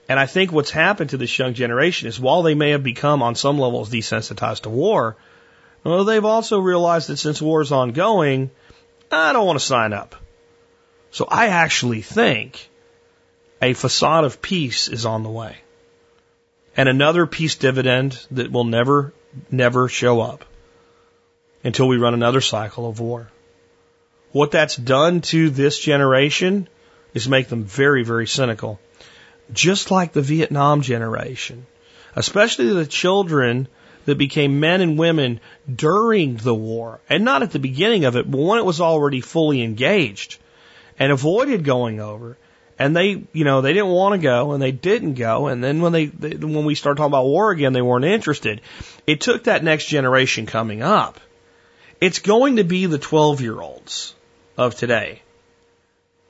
And I think what's happened to this young generation is while they may have become on some levels desensitized to war, well, they've also realized that since war is ongoing, I don't want to sign up. So I actually think a facade of peace is on the way. And another peace dividend that will never, never show up until we run another cycle of war. What that's done to this generation is make them very, very cynical. Just like the Vietnam generation. especially the children that became men and women during the war, and not at the beginning of it, but when it was already fully engaged, and avoided going over. And they, you know, they didn't want to go, and they didn't go. And then when they, they when we start talking about war again, they weren't interested. It took that next generation coming up. It's going to be the 12 year olds of today,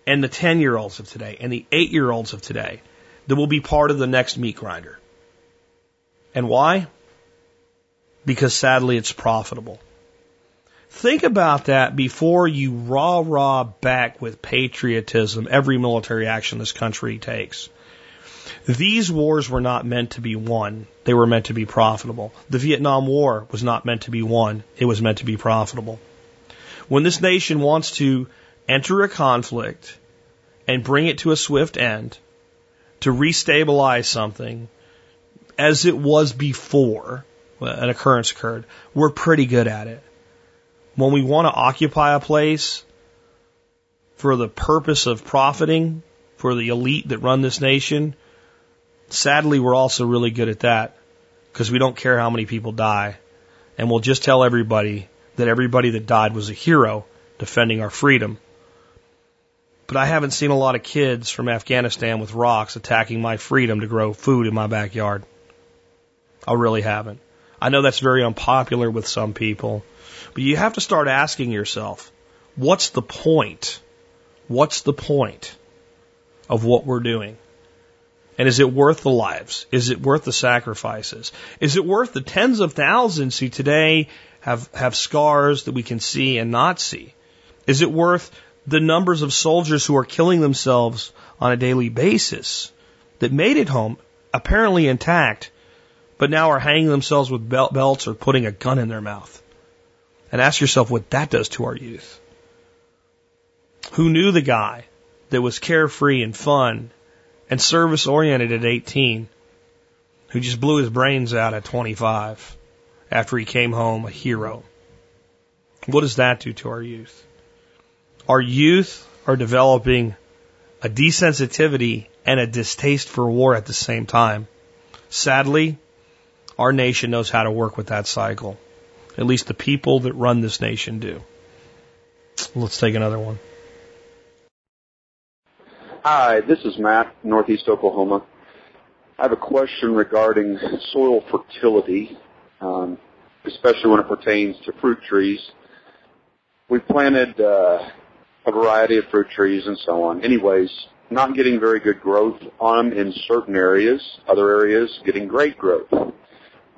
and the 10 year olds of today, and the 8 year olds of today that will be part of the next meat grinder. And why? Because sadly it's profitable. Think about that before you rah rah back with patriotism every military action this country takes. These wars were not meant to be won. They were meant to be profitable. The Vietnam War was not meant to be won. It was meant to be profitable. When this nation wants to enter a conflict and bring it to a swift end, to restabilize something as it was before, an occurrence occurred, we're pretty good at it. When we want to occupy a place for the purpose of profiting for the elite that run this nation, sadly, we're also really good at that because we don't care how many people die. And we'll just tell everybody that everybody that died was a hero defending our freedom. But I haven't seen a lot of kids from Afghanistan with rocks attacking my freedom to grow food in my backyard. I really haven't. I know that's very unpopular with some people, but you have to start asking yourself, what's the point? What's the point of what we're doing? And is it worth the lives? Is it worth the sacrifices? Is it worth the tens of thousands who today have, have scars that we can see and not see? Is it worth the numbers of soldiers who are killing themselves on a daily basis that made it home apparently intact but now are hanging themselves with belt belts or putting a gun in their mouth. And ask yourself what that does to our youth. Who knew the guy that was carefree and fun and service oriented at 18, who just blew his brains out at 25 after he came home a hero? What does that do to our youth? Our youth are developing a desensitivity and a distaste for war at the same time. Sadly, our nation knows how to work with that cycle. At least the people that run this nation do. Let's take another one. Hi, this is Matt, Northeast Oklahoma. I have a question regarding soil fertility, um, especially when it pertains to fruit trees. We've planted uh, a variety of fruit trees and so on. Anyways, not getting very good growth on them in certain areas. Other areas getting great growth.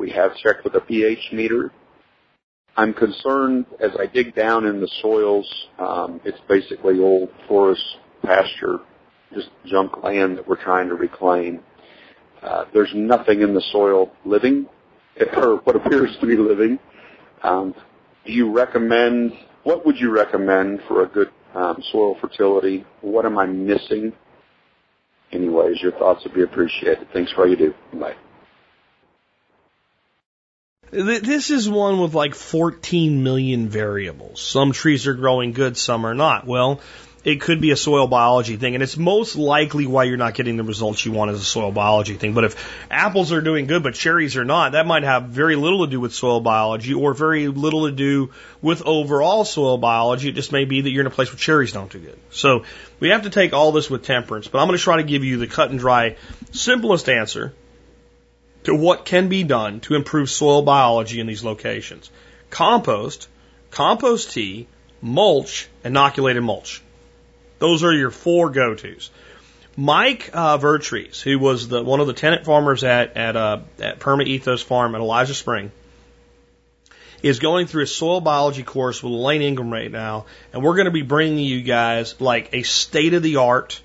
We have checked with a pH meter. I'm concerned as I dig down in the soils, um, it's basically old forest pasture, just junk land that we're trying to reclaim. Uh, there's nothing in the soil living, [LAUGHS] or what appears to be living. Um, do you recommend, what would you recommend for a good um, soil fertility? What am I missing? Anyways, your thoughts would be appreciated. Thanks for all you do. Bye. This is one with like 14 million variables. Some trees are growing good, some are not. Well, it could be a soil biology thing, and it's most likely why you're not getting the results you want as a soil biology thing. But if apples are doing good but cherries are not, that might have very little to do with soil biology or very little to do with overall soil biology. It just may be that you're in a place where cherries don't do good. So we have to take all this with temperance, but I'm going to try to give you the cut and dry, simplest answer to what can be done to improve soil biology in these locations. Compost, compost tea, mulch, inoculated mulch. Those are your four go-tos. Mike uh, Vertrees, who was the one of the tenant farmers at at, uh, at Perma Ethos Farm at Elijah Spring, is going through a soil biology course with Elaine Ingham right now, and we're going to be bringing you guys like a state of the art,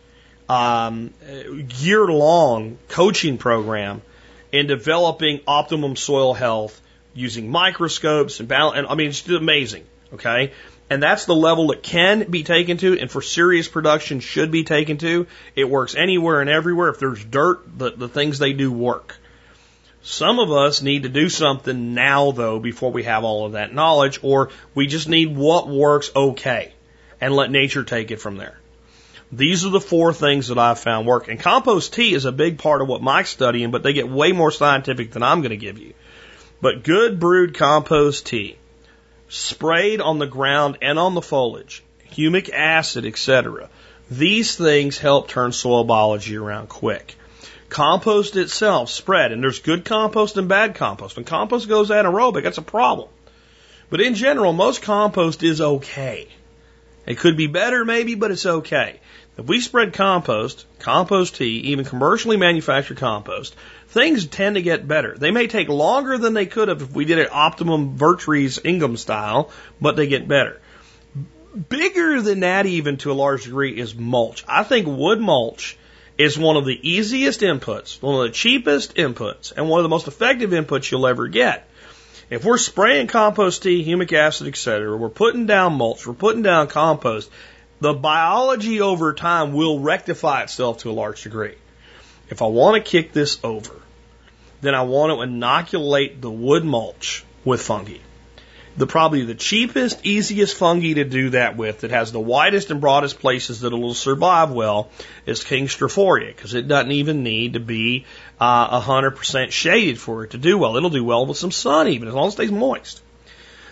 um, year long coaching program in developing optimum soil health using microscopes and balance. And I mean, it's just amazing. Okay. And that's the level it can be taken to, and for serious production should be taken to. It works anywhere and everywhere. If there's dirt, the, the things they do work. Some of us need to do something now, though, before we have all of that knowledge, or we just need what works okay and let nature take it from there. These are the four things that I've found work. And compost tea is a big part of what Mike's studying, but they get way more scientific than I'm going to give you. But good brewed compost tea, sprayed on the ground and on the foliage, humic acid, etc. These things help turn soil biology around quick. Compost itself, spread, and there's good compost and bad compost. When compost goes anaerobic, that's a problem. But in general, most compost is okay. It could be better maybe, but it's okay. If we spread compost, compost tea, even commercially manufactured compost, things tend to get better. They may take longer than they could have if we did it optimum Vertrees Ingham style, but they get better. Bigger than that even to a large degree is mulch. I think wood mulch is one of the easiest inputs, one of the cheapest inputs, and one of the most effective inputs you'll ever get. If we're spraying compost tea, humic acid, etc., we're putting down mulch, we're putting down compost, the biology over time will rectify itself to a large degree. If I want to kick this over, then I want to inoculate the wood mulch with fungi. The probably the cheapest, easiest fungi to do that with that has the widest and broadest places that it'll survive well is King Stropharia because it doesn't even need to be uh, 100% shaded for it to do well. It'll do well with some sun even as long as it stays moist.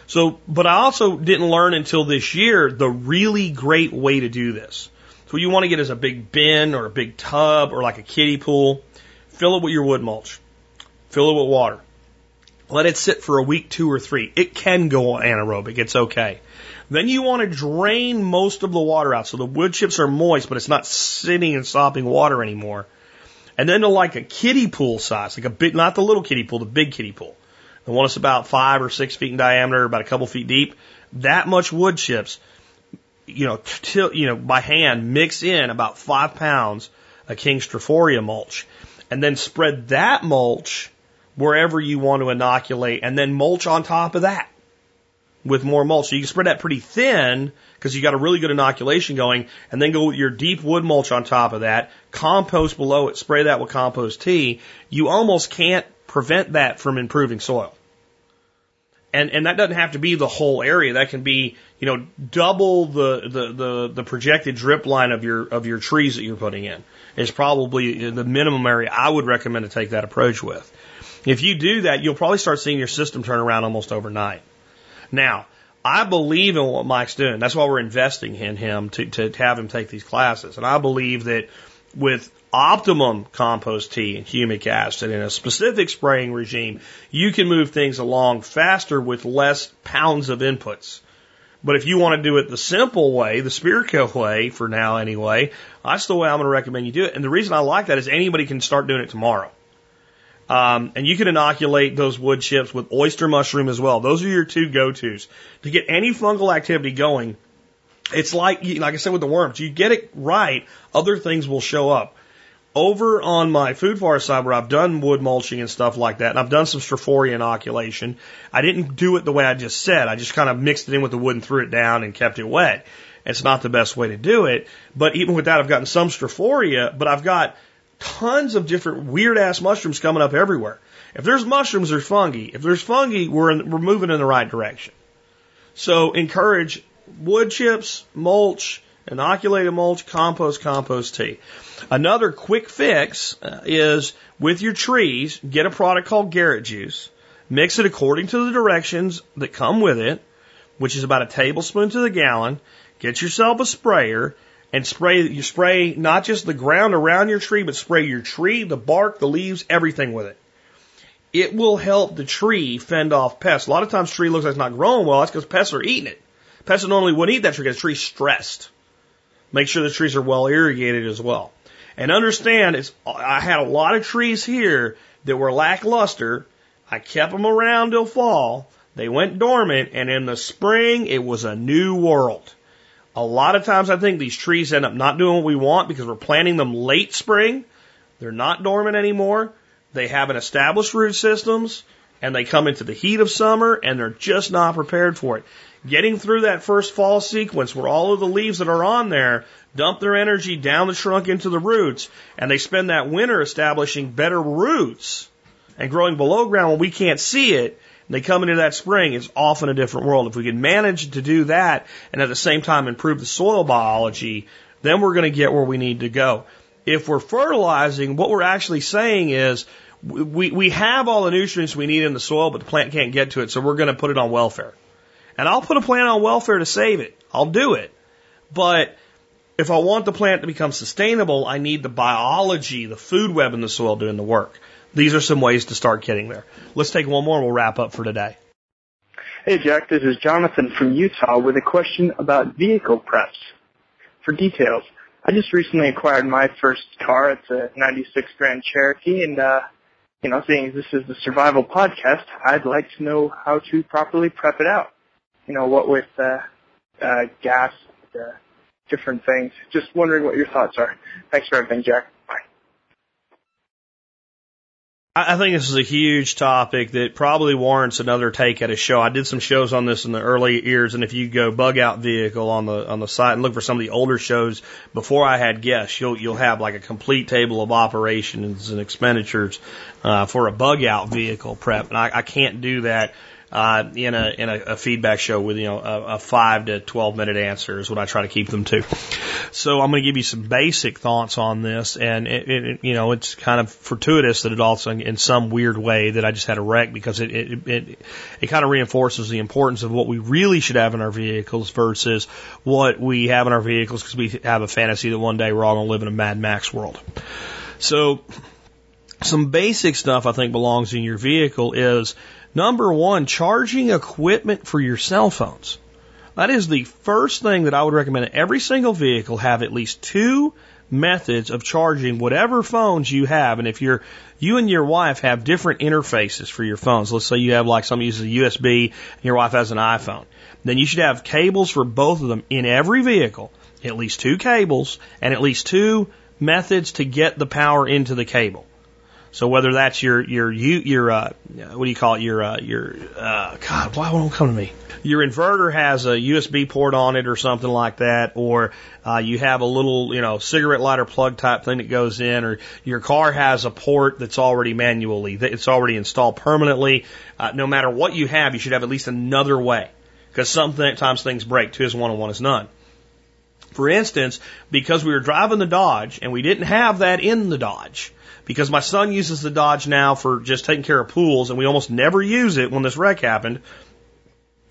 So, but I also didn't learn until this year the really great way to do this. So what you want to get is a big bin or a big tub or like a kiddie pool. Fill it with your wood mulch. Fill it with water. Let it sit for a week, two or three. It can go anaerobic. It's okay. Then you want to drain most of the water out so the wood chips are moist, but it's not sitting and sopping water anymore. And then to like a kiddie pool size, like a big, not the little kiddie pool, the big kiddie pool. The one that's about five or six feet in diameter, about a couple feet deep. That much wood chips, you know, till, you know, by hand, mix in about five pounds of King Stropharia mulch, and then spread that mulch wherever you want to inoculate, and then mulch on top of that with more mulch. So you can spread that pretty thin because you got a really good inoculation going, and then go with your deep wood mulch on top of that, compost below it, spray that with compost tea. You almost can't prevent that from improving soil. And, and that doesn't have to be the whole area. That can be, you know, double the, the, the, the projected drip line of your, of your trees that you're putting in is probably the minimum area I would recommend to take that approach with. If you do that, you'll probably start seeing your system turn around almost overnight. Now, I believe in what Mike's doing. That's why we're investing in him to, to have him take these classes. And I believe that with optimum compost tea and humic acid in a specific spraying regime, you can move things along faster with less pounds of inputs. But if you want to do it the simple way, the Spirko way, for now anyway, that's the way I'm going to recommend you do it. And the reason I like that is anybody can start doing it tomorrow. Um, and you can inoculate those wood chips with oyster mushroom as well. Those are your two go-tos. To get any fungal activity going, it's like, like I said with the worms, you get it right, other things will show up. Over on my food forest side where I've done wood mulching and stuff like that, and I've done some Stropharia inoculation, I didn't do it the way I just said. I just kind of mixed it in with the wood and threw it down and kept it wet. It's not the best way to do it, but even with that, I've gotten some Stropharia, but I've got tons of different weird ass mushrooms coming up everywhere. If there's mushrooms, there's fungi. If there's fungi, we're, in, we're moving in the right direction. So encourage wood chips, mulch, inoculated mulch, compost, compost tea. Another quick fix uh, is with your trees, get a product called Garrett juice, mix it according to the directions that come with it, which is about a tablespoon to the gallon. Get yourself a sprayer and spray you spray not just the ground around your tree, but spray your tree, the bark, the leaves, everything with it. It will help the tree fend off pests. A lot of times, tree looks like it's not growing well. That's because pests are eating it. Pests normally wouldn't eat that tree because the tree's stressed. Make sure the trees are well irrigated as well. And understand, it's I had a lot of trees here that were lackluster. I kept them around till fall. They went dormant, and in the spring, it was a new world. A lot of times I think these trees end up not doing what we want because we're planting them late spring. They're not dormant anymore. They haven't established root systems and they come into the heat of summer and they're just not prepared for it. Getting through that first fall sequence where all of the leaves that are on there dump their energy down the trunk into the roots and they spend that winter establishing better roots and growing below ground when we can't see it they come into that spring, it's often a different world. If we can manage to do that and at the same time improve the soil biology, then we're going to get where we need to go. If we're fertilizing, what we're actually saying is we, we have all the nutrients we need in the soil, but the plant can't get to it, so we're going to put it on welfare. And I'll put a plant on welfare to save it. I'll do it. But if I want the plant to become sustainable, I need the biology, the food web in the soil doing the work. These are some ways to start getting there. Let's take one more and we'll wrap up for today. Hey Jack, this is Jonathan from Utah with a question about vehicle preps. For details, I just recently acquired my first car. It's a 96 Grand Cherokee and, uh, you know, seeing as this is the survival podcast, I'd like to know how to properly prep it out. You know, what with, uh, uh, gas, uh, different things. Just wondering what your thoughts are. Thanks for everything, Jack. I think this is a huge topic that probably warrants another take at a show. I did some shows on this in the early years, and if you go bug out vehicle on the on the site and look for some of the older shows before I had guests, you'll you'll have like a complete table of operations and expenditures uh, for a bug out vehicle prep, and I, I can't do that uh, in a in a, a feedback show with you know a, a five to twelve minute answer is what I try to keep them to. So I'm going to give you some basic thoughts on this, and it, it, you know it's kind of fortuitous that it also in some weird way that I just had a wreck because it it it, it kind of reinforces the importance of what we really should have in our vehicles versus what we have in our vehicles because we have a fantasy that one day we're all going to live in a Mad Max world. So some basic stuff I think belongs in your vehicle is Number one, charging equipment for your cell phones. That is the first thing that I would recommend. Every single vehicle have at least two methods of charging whatever phones you have. And if you're, you and your wife have different interfaces for your phones, let's say you have like some uses a USB and your wife has an iPhone, then you should have cables for both of them in every vehicle, at least two cables and at least two methods to get the power into the cable. So whether that's your your you your uh, what do you call it your uh, your uh, God why won't come to me? Your inverter has a USB port on it or something like that, or uh, you have a little you know cigarette lighter plug type thing that goes in, or your car has a port that's already manually it's already installed permanently. Uh, no matter what you have, you should have at least another way because sometimes things break. Two is one and one is none. For instance, because we were driving the Dodge and we didn't have that in the Dodge because my son uses the Dodge now for just taking care of pools, and we almost never use it when this wreck happened.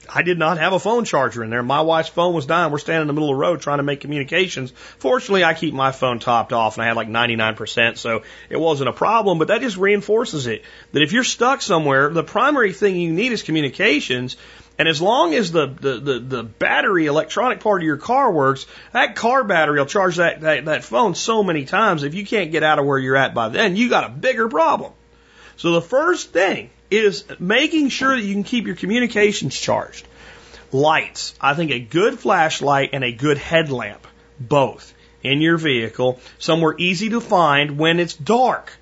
I did not have a phone charger in there. My wife's phone was dying. We're standing in the middle of the road trying to make communications. Fortunately, I keep my phone topped off and I had like 99%, so it wasn't a problem, but that just reinforces it. That if you're stuck somewhere, the primary thing you need is communications and as long as the, the, the, the, battery electronic part of your car works, that car battery will charge that, that, that phone so many times. If you can't get out of where you're at by then, you got a bigger problem. So the first thing is making sure that you can keep your communications charged. Lights. I think a good flashlight and a good headlamp, both in your vehicle, somewhere easy to find when it's dark.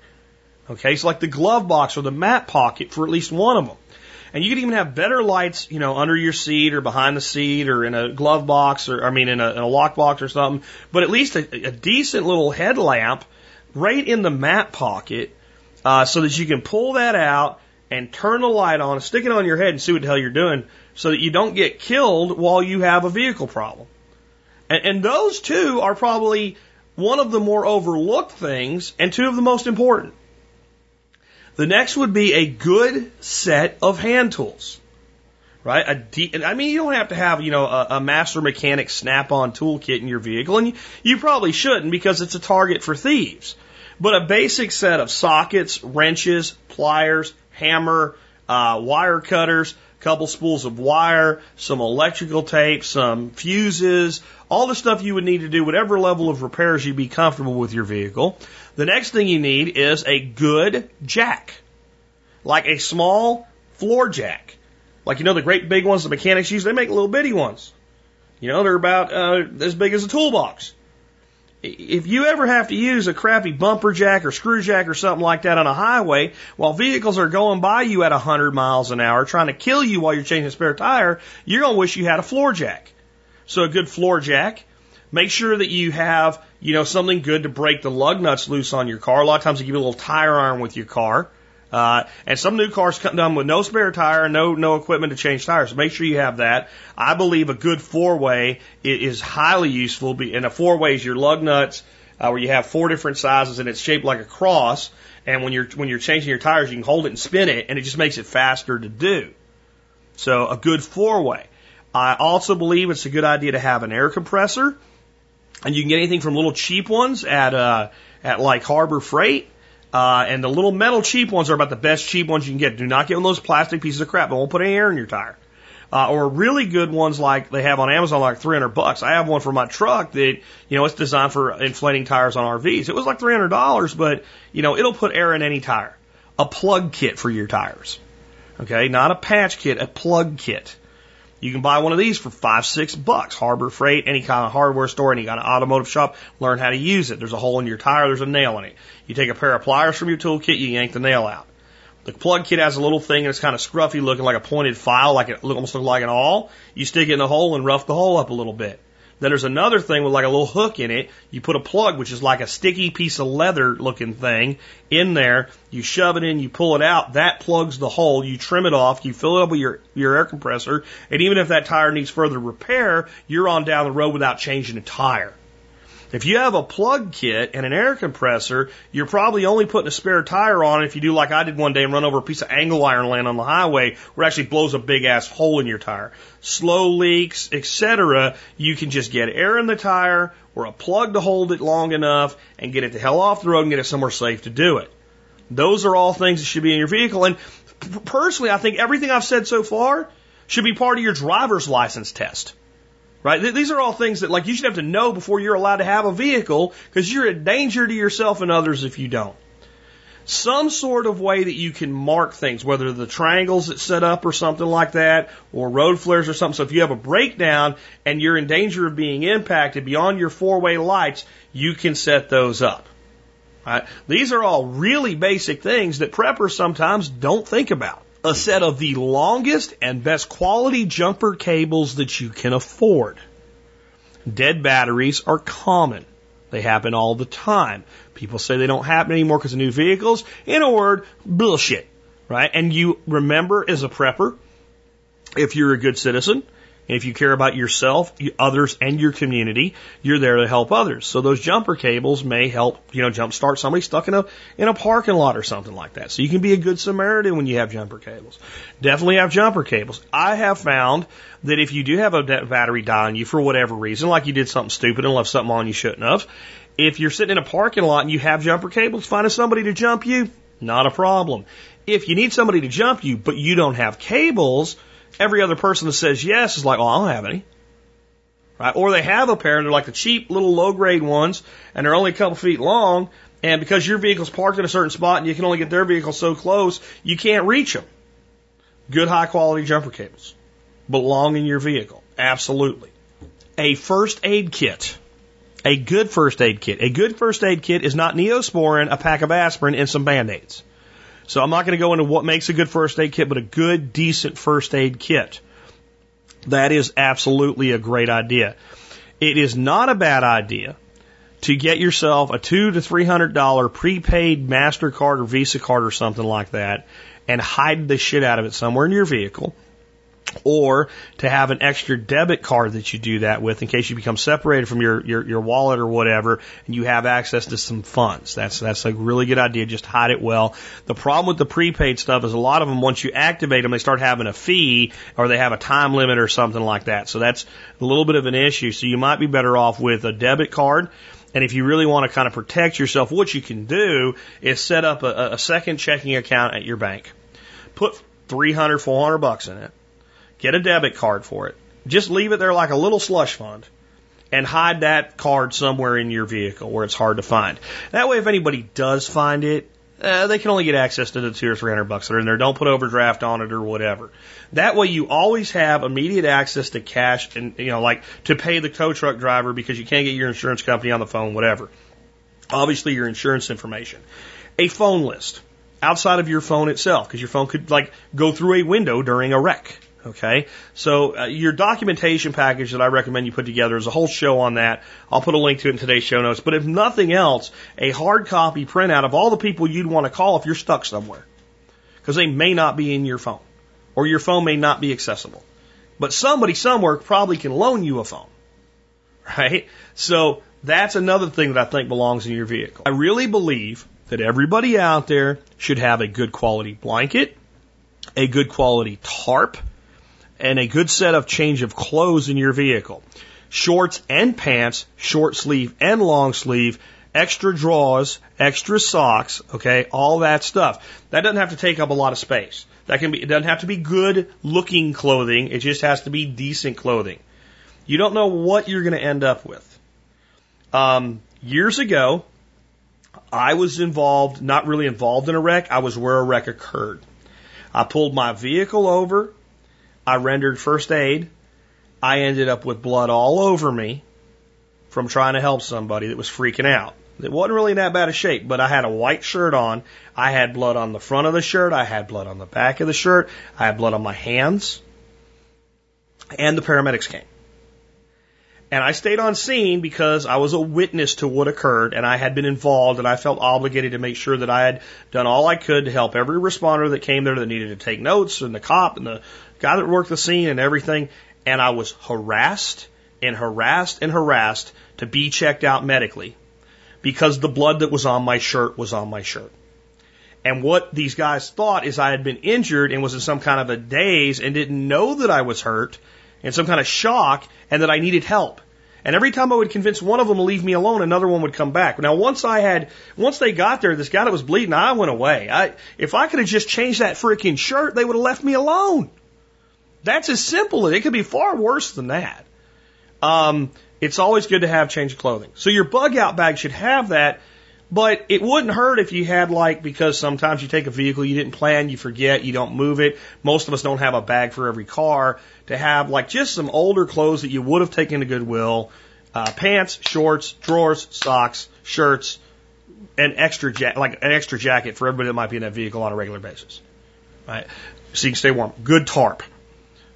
Okay, so like the glove box or the mat pocket for at least one of them. And you could even have better lights, you know, under your seat or behind the seat or in a glove box or, I mean, in a, in a lock box or something. But at least a, a decent little headlamp right in the mat pocket uh, so that you can pull that out and turn the light on, stick it on your head and see what the hell you're doing so that you don't get killed while you have a vehicle problem. And, and those two are probably one of the more overlooked things and two of the most important. The next would be a good set of hand tools. Right? A de- I mean, you don't have to have, you know, a, a master mechanic snap-on toolkit in your vehicle, and you, you probably shouldn't because it's a target for thieves. But a basic set of sockets, wrenches, pliers, hammer, uh, wire cutters, couple spools of wire, some electrical tape, some fuses, all the stuff you would need to do whatever level of repairs you'd be comfortable with your vehicle. The next thing you need is a good jack, like a small floor jack. Like, you know, the great big ones the mechanics use, they make little bitty ones. You know, they're about uh, as big as a toolbox. If you ever have to use a crappy bumper jack or screw jack or something like that on a highway while vehicles are going by you at 100 miles an hour trying to kill you while you're changing a spare tire, you're going to wish you had a floor jack. So a good floor jack. Make sure that you have you know, something good to break the lug nuts loose on your car. A lot of times they give you a little tire iron with your car. Uh, and some new cars come done with no spare tire, no no equipment to change tires. So make sure you have that. I believe a good four way is highly useful. And a four way is your lug nuts, uh, where you have four different sizes and it's shaped like a cross. And when you're when you're changing your tires, you can hold it and spin it, and it just makes it faster to do. So a good four way. I also believe it's a good idea to have an air compressor, and you can get anything from little cheap ones at uh, at like Harbor Freight uh, and the little metal cheap ones are about the best cheap ones you can get. Do not get one of those plastic pieces of crap. It won't put any air in your tire. Uh, or really good ones like they have on Amazon, like 300 bucks. I have one for my truck that, you know, it's designed for inflating tires on RVs. It was like $300, but, you know, it'll put air in any tire. A plug kit for your tires. Okay. Not a patch kit, a plug kit. You can buy one of these for five, six bucks. Harbor Freight, any kind of hardware store, any kind of automotive shop, learn how to use it. There's a hole in your tire, there's a nail in it. You take a pair of pliers from your toolkit, you yank the nail out. The plug kit has a little thing that's kind of scruffy looking like a pointed file, like it almost looks like an awl. You stick it in the hole and rough the hole up a little bit. Then there's another thing with like a little hook in it. You put a plug, which is like a sticky piece of leather looking thing in there. You shove it in, you pull it out. That plugs the hole. You trim it off. You fill it up with your, your air compressor. And even if that tire needs further repair, you're on down the road without changing a tire. If you have a plug kit and an air compressor, you're probably only putting a spare tire on if you do like I did one day and run over a piece of angle iron land on the highway where it actually blows a big ass hole in your tire. Slow leaks, etc. You can just get air in the tire or a plug to hold it long enough and get it the hell off the road and get it somewhere safe to do it. Those are all things that should be in your vehicle. And personally, I think everything I've said so far should be part of your driver's license test. Right? These are all things that like you should have to know before you're allowed to have a vehicle because you're a danger to yourself and others if you don't. Some sort of way that you can mark things, whether the triangles that set up or something like that, or road flares or something. So if you have a breakdown and you're in danger of being impacted beyond your four way lights, you can set those up. Right? These are all really basic things that preppers sometimes don't think about a set of the longest and best quality jumper cables that you can afford. Dead batteries are common. They happen all the time. People say they don't happen anymore because of new vehicles. In a word, bullshit. Right? And you remember as a prepper, if you're a good citizen, and if you care about yourself, others, and your community, you're there to help others. So those jumper cables may help, you know, jumpstart somebody stuck in a in a parking lot or something like that. So you can be a good Samaritan when you have jumper cables. Definitely have jumper cables. I have found that if you do have a battery die on you for whatever reason, like you did something stupid and left something on you shouldn't have, if you're sitting in a parking lot and you have jumper cables, finding somebody to jump you, not a problem. If you need somebody to jump you, but you don't have cables, every other person that says yes is like, oh, I don't have any. Right? Or they have a pair and they're like the cheap little low grade ones and they're only a couple feet long. And because your vehicle's parked in a certain spot and you can only get their vehicle so close, you can't reach them. Good high quality jumper cables belong in your vehicle. Absolutely. A first aid kit. A good first aid kit. A good first aid kit is not neosporin, a pack of aspirin, and some band-aids. So I'm not going to go into what makes a good first aid kit, but a good, decent first aid kit. That is absolutely a great idea. It is not a bad idea to get yourself a two to three hundred dollar prepaid MasterCard or Visa card or something like that and hide the shit out of it somewhere in your vehicle or to have an extra debit card that you do that with in case you become separated from your, your, your wallet or whatever and you have access to some funds. That's, that's a really good idea. Just hide it well. The problem with the prepaid stuff is a lot of them, once you activate them, they start having a fee or they have a time limit or something like that. So that's a little bit of an issue. So you might be better off with a debit card. And if you really want to kind of protect yourself, what you can do is set up a, a second checking account at your bank. Put 300, 400 bucks in it Get a debit card for it. Just leave it there like a little slush fund and hide that card somewhere in your vehicle where it's hard to find. That way, if anybody does find it, uh, they can only get access to the two or three hundred bucks that are in there. Don't put overdraft on it or whatever. That way, you always have immediate access to cash and you know, like to pay the tow truck driver because you can't get your insurance company on the phone, whatever. Obviously, your insurance information, a phone list outside of your phone itself because your phone could like go through a window during a wreck. Okay, so uh, your documentation package that I recommend you put together is a whole show on that. I'll put a link to it in today's show notes. But if nothing else, a hard copy printout of all the people you'd want to call if you're stuck somewhere. because they may not be in your phone or your phone may not be accessible. But somebody somewhere probably can loan you a phone, right? So that's another thing that I think belongs in your vehicle. I really believe that everybody out there should have a good quality blanket, a good quality tarp, and a good set of change of clothes in your vehicle. Shorts and pants, short sleeve and long sleeve, extra drawers, extra socks, okay, all that stuff. That doesn't have to take up a lot of space. That can be, it doesn't have to be good looking clothing. It just has to be decent clothing. You don't know what you're going to end up with. Um, years ago, I was involved, not really involved in a wreck. I was where a wreck occurred. I pulled my vehicle over. I rendered first aid. I ended up with blood all over me from trying to help somebody that was freaking out. It wasn't really in that bad a shape, but I had a white shirt on. I had blood on the front of the shirt. I had blood on the back of the shirt. I had blood on my hands. And the paramedics came. And I stayed on scene because I was a witness to what occurred and I had been involved and I felt obligated to make sure that I had done all I could to help every responder that came there that needed to take notes and the cop and the guy that worked the scene and everything. And I was harassed and harassed and harassed to be checked out medically because the blood that was on my shirt was on my shirt. And what these guys thought is I had been injured and was in some kind of a daze and didn't know that I was hurt and some kind of shock and that I needed help. And every time I would convince one of them to leave me alone, another one would come back. Now, once I had, once they got there, this guy that was bleeding, I went away. I, if I could have just changed that freaking shirt, they would have left me alone. That's as simple. As it could be far worse than that. Um, it's always good to have change of clothing. So your bug out bag should have that, but it wouldn't hurt if you had like, because sometimes you take a vehicle you didn't plan, you forget, you don't move it. Most of us don't have a bag for every car to have like just some older clothes that you would have taken to Goodwill, uh, pants, shorts, drawers, socks, shirts, an extra ja- like an extra jacket for everybody that might be in that vehicle on a regular basis. Right? So you can stay warm. Good tarp.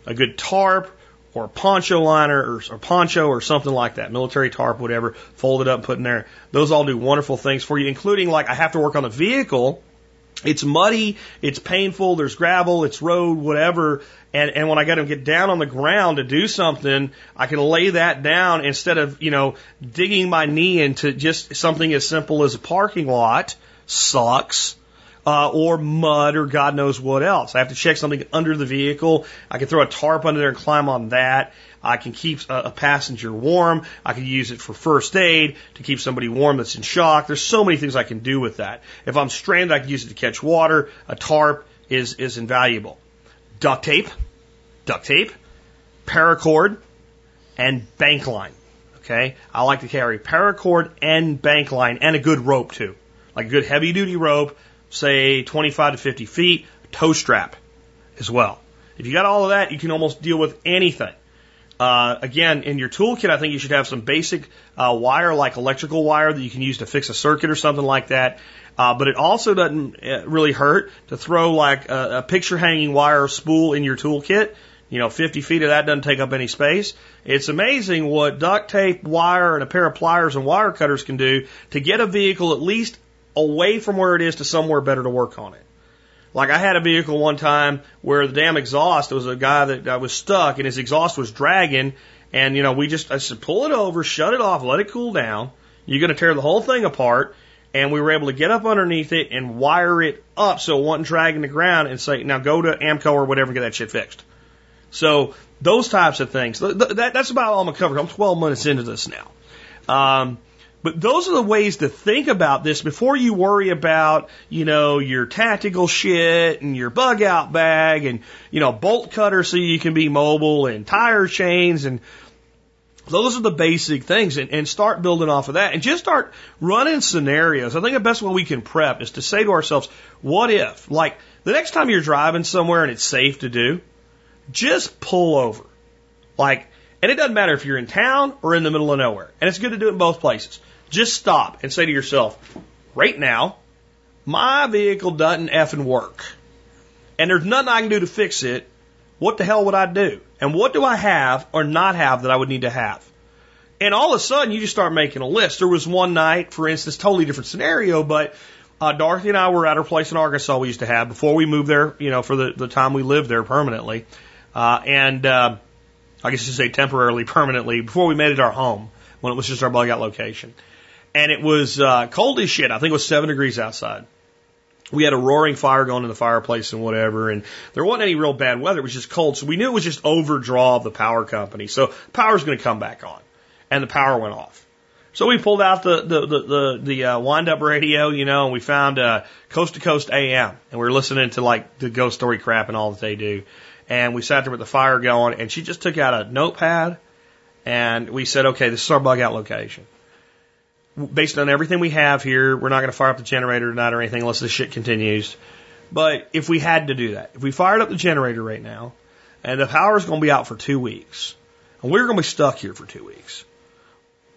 A good tarp or a poncho liner or, or poncho or something like that, military tarp, whatever, fold it up put in there. Those all do wonderful things for you, including like I have to work on the vehicle. It's muddy, it's painful, there's gravel, it's road, whatever. And, and when I got to get down on the ground to do something, I can lay that down instead of, you know, digging my knee into just something as simple as a parking lot sucks uh, or mud or God knows what else. I have to check something under the vehicle. I can throw a tarp under there and climb on that. I can keep a, a passenger warm. I can use it for first aid to keep somebody warm that's in shock. There's so many things I can do with that. If I'm stranded, I can use it to catch water. A tarp is, is invaluable. Duct tape, duct tape, paracord, and bank line. Okay. I like to carry paracord and bank line and a good rope too. Like a good heavy duty rope say 25 to 50 feet, tow strap as well. If you got all of that, you can almost deal with anything. Uh, again, in your toolkit, I think you should have some basic uh, wire, like electrical wire, that you can use to fix a circuit or something like that. Uh, but it also doesn't uh, really hurt to throw like a, a picture hanging wire spool in your toolkit. You know, 50 feet of that doesn't take up any space. It's amazing what duct tape, wire, and a pair of pliers and wire cutters can do to get a vehicle at least away from where it is to somewhere better to work on it. Like I had a vehicle one time where the damn exhaust, there was a guy that I was stuck and his exhaust was dragging and you know, we just, I said, pull it over, shut it off, let it cool down. You're going to tear the whole thing apart. And we were able to get up underneath it and wire it up so it wasn't dragging the ground and say, now go to AAMCO or whatever and get that shit fixed. So those types of things. That, that's about all I'm going to cover. I'm 12 minutes into this now. Um, but those are the ways to think about this before you worry about, you know, your tactical shit and your bug out bag and, you know, bolt cutter so you can be mobile and tire chains and those are the basic things and, and start building off of that and just start running scenarios. I think the best way we can prep is to say to ourselves, what if? Like the next time you're driving somewhere and it's safe to do, just pull over. Like, and it doesn't matter if you're in town or in the middle of nowhere. And it's good to do it in both places. Just stop and say to yourself, right now, my vehicle doesn't effing work. And there's nothing I can do to fix it. What the hell would I do? And what do I have or not have that I would need to have? And all of a sudden, you just start making a list. There was one night, for instance, totally different scenario, but uh, Dorothy and I were at our place in Arkansas we used to have before we moved there, you know, for the, the time we lived there permanently. Uh, and, uh, I guess you say temporarily, permanently, before we made it our home, when it was just our bug out location. And it was, uh, cold as shit. I think it was seven degrees outside. We had a roaring fire going in the fireplace and whatever, and there wasn't any real bad weather. It was just cold, so we knew it was just overdraw of the power company. So power's going to come back on, and the power went off. So we pulled out the the the the, the uh, wind up radio, you know, and we found uh, Coast to Coast AM, and we were listening to like the ghost story crap and all that they do. And we sat there with the fire going, and she just took out a notepad, and we said, okay, this is our bug out location based on everything we have here, we're not going to fire up the generator tonight or anything unless this shit continues. But if we had to do that, if we fired up the generator right now, and the power is going to be out for two weeks, and we're going to be stuck here for two weeks,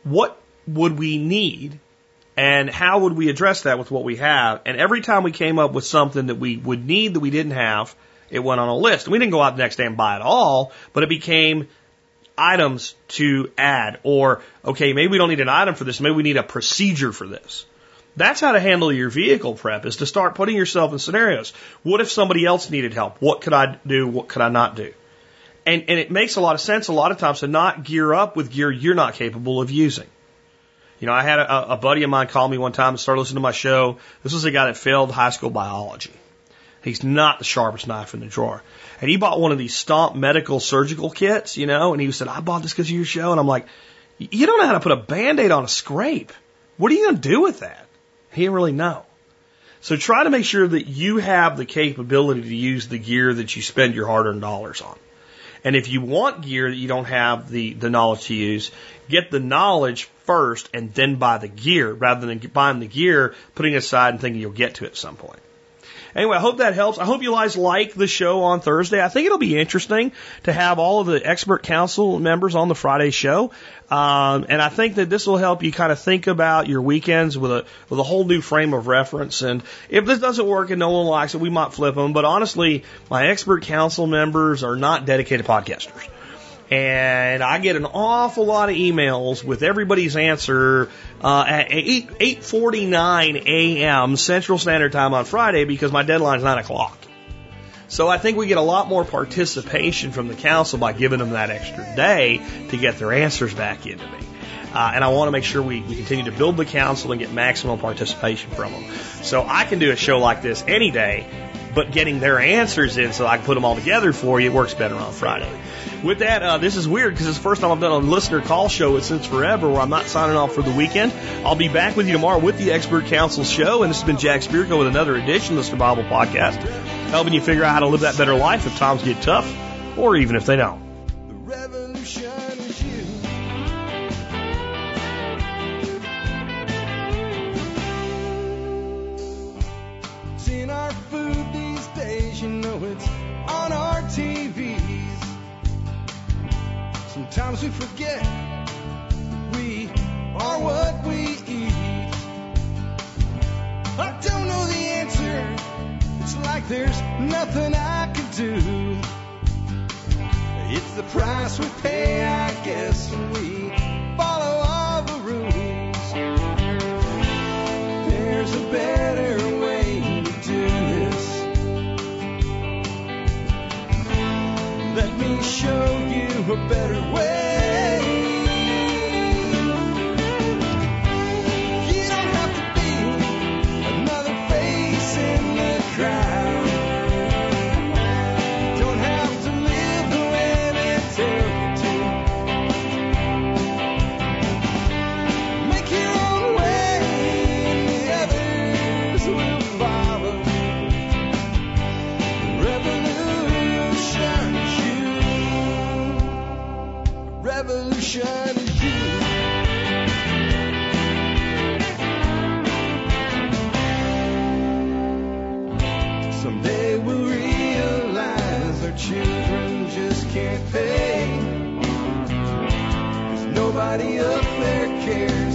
what would we need, and how would we address that with what we have? And every time we came up with something that we would need that we didn't have, it went on a list. We didn't go out the next day and buy it all, but it became items to add, or okay, maybe we don't need an item for this, maybe we need a procedure for this. That's how to handle your vehicle prep is to start putting yourself in scenarios. What if somebody else needed help? What could I do? What could I not do? And, and it makes a lot of sense a lot of times to not gear up with gear you're not capable of using. You know, I had a, a buddy of mine call me one time and start listening to my show. This was a guy that failed high school biology. He's not the sharpest knife in the drawer. And he bought one of these Stomp medical surgical kits, you know, and he said, I bought this because of your show. And I'm like, you don't know how to put a band-aid on a scrape. What are you going to do with that? He didn't really know. So try to make sure that you have the capability to use the gear that you spend your hard-earned dollars on. And if you want gear that you don't have the, the knowledge to use, get the knowledge first and then buy the gear rather than buying the gear, putting it aside and thinking you'll get to it at some point. Anyway, I hope that helps. I hope you guys like the show on Thursday. I think it'll be interesting to have all of the expert council members on the Friday show. Um, and I think that this will help you kind of think about your weekends with a with a whole new frame of reference. And if this doesn't work and no one likes it, we might flip them. But honestly, my expert council members are not dedicated podcasters and I get an awful lot of emails with everybody's answer uh, at 8 8:49 a.m. Central Standard Time on Friday because my deadline is nine o'clock. So I think we get a lot more participation from the council by giving them that extra day to get their answers back into me. Uh, and I want to make sure we, we continue to build the council and get maximum participation from them. So I can do a show like this any day, but getting their answers in so I can put them all together for you it works better on Friday. With that, uh, this is weird because it's the first time I've done a listener call show since forever where I'm not signing off for the weekend. I'll be back with you tomorrow with the Expert Council show. And this has been Jack Spirko with another edition of the Survival Podcast, helping you figure out how to live that better life if times get tough or even if they don't. Sometimes we forget we are what we eat. I don't know the answer. It's like there's nothing I can do. It's the price we pay, I guess, when we follow all the rules. There's a better way me show you a better way. Nobody up there cares.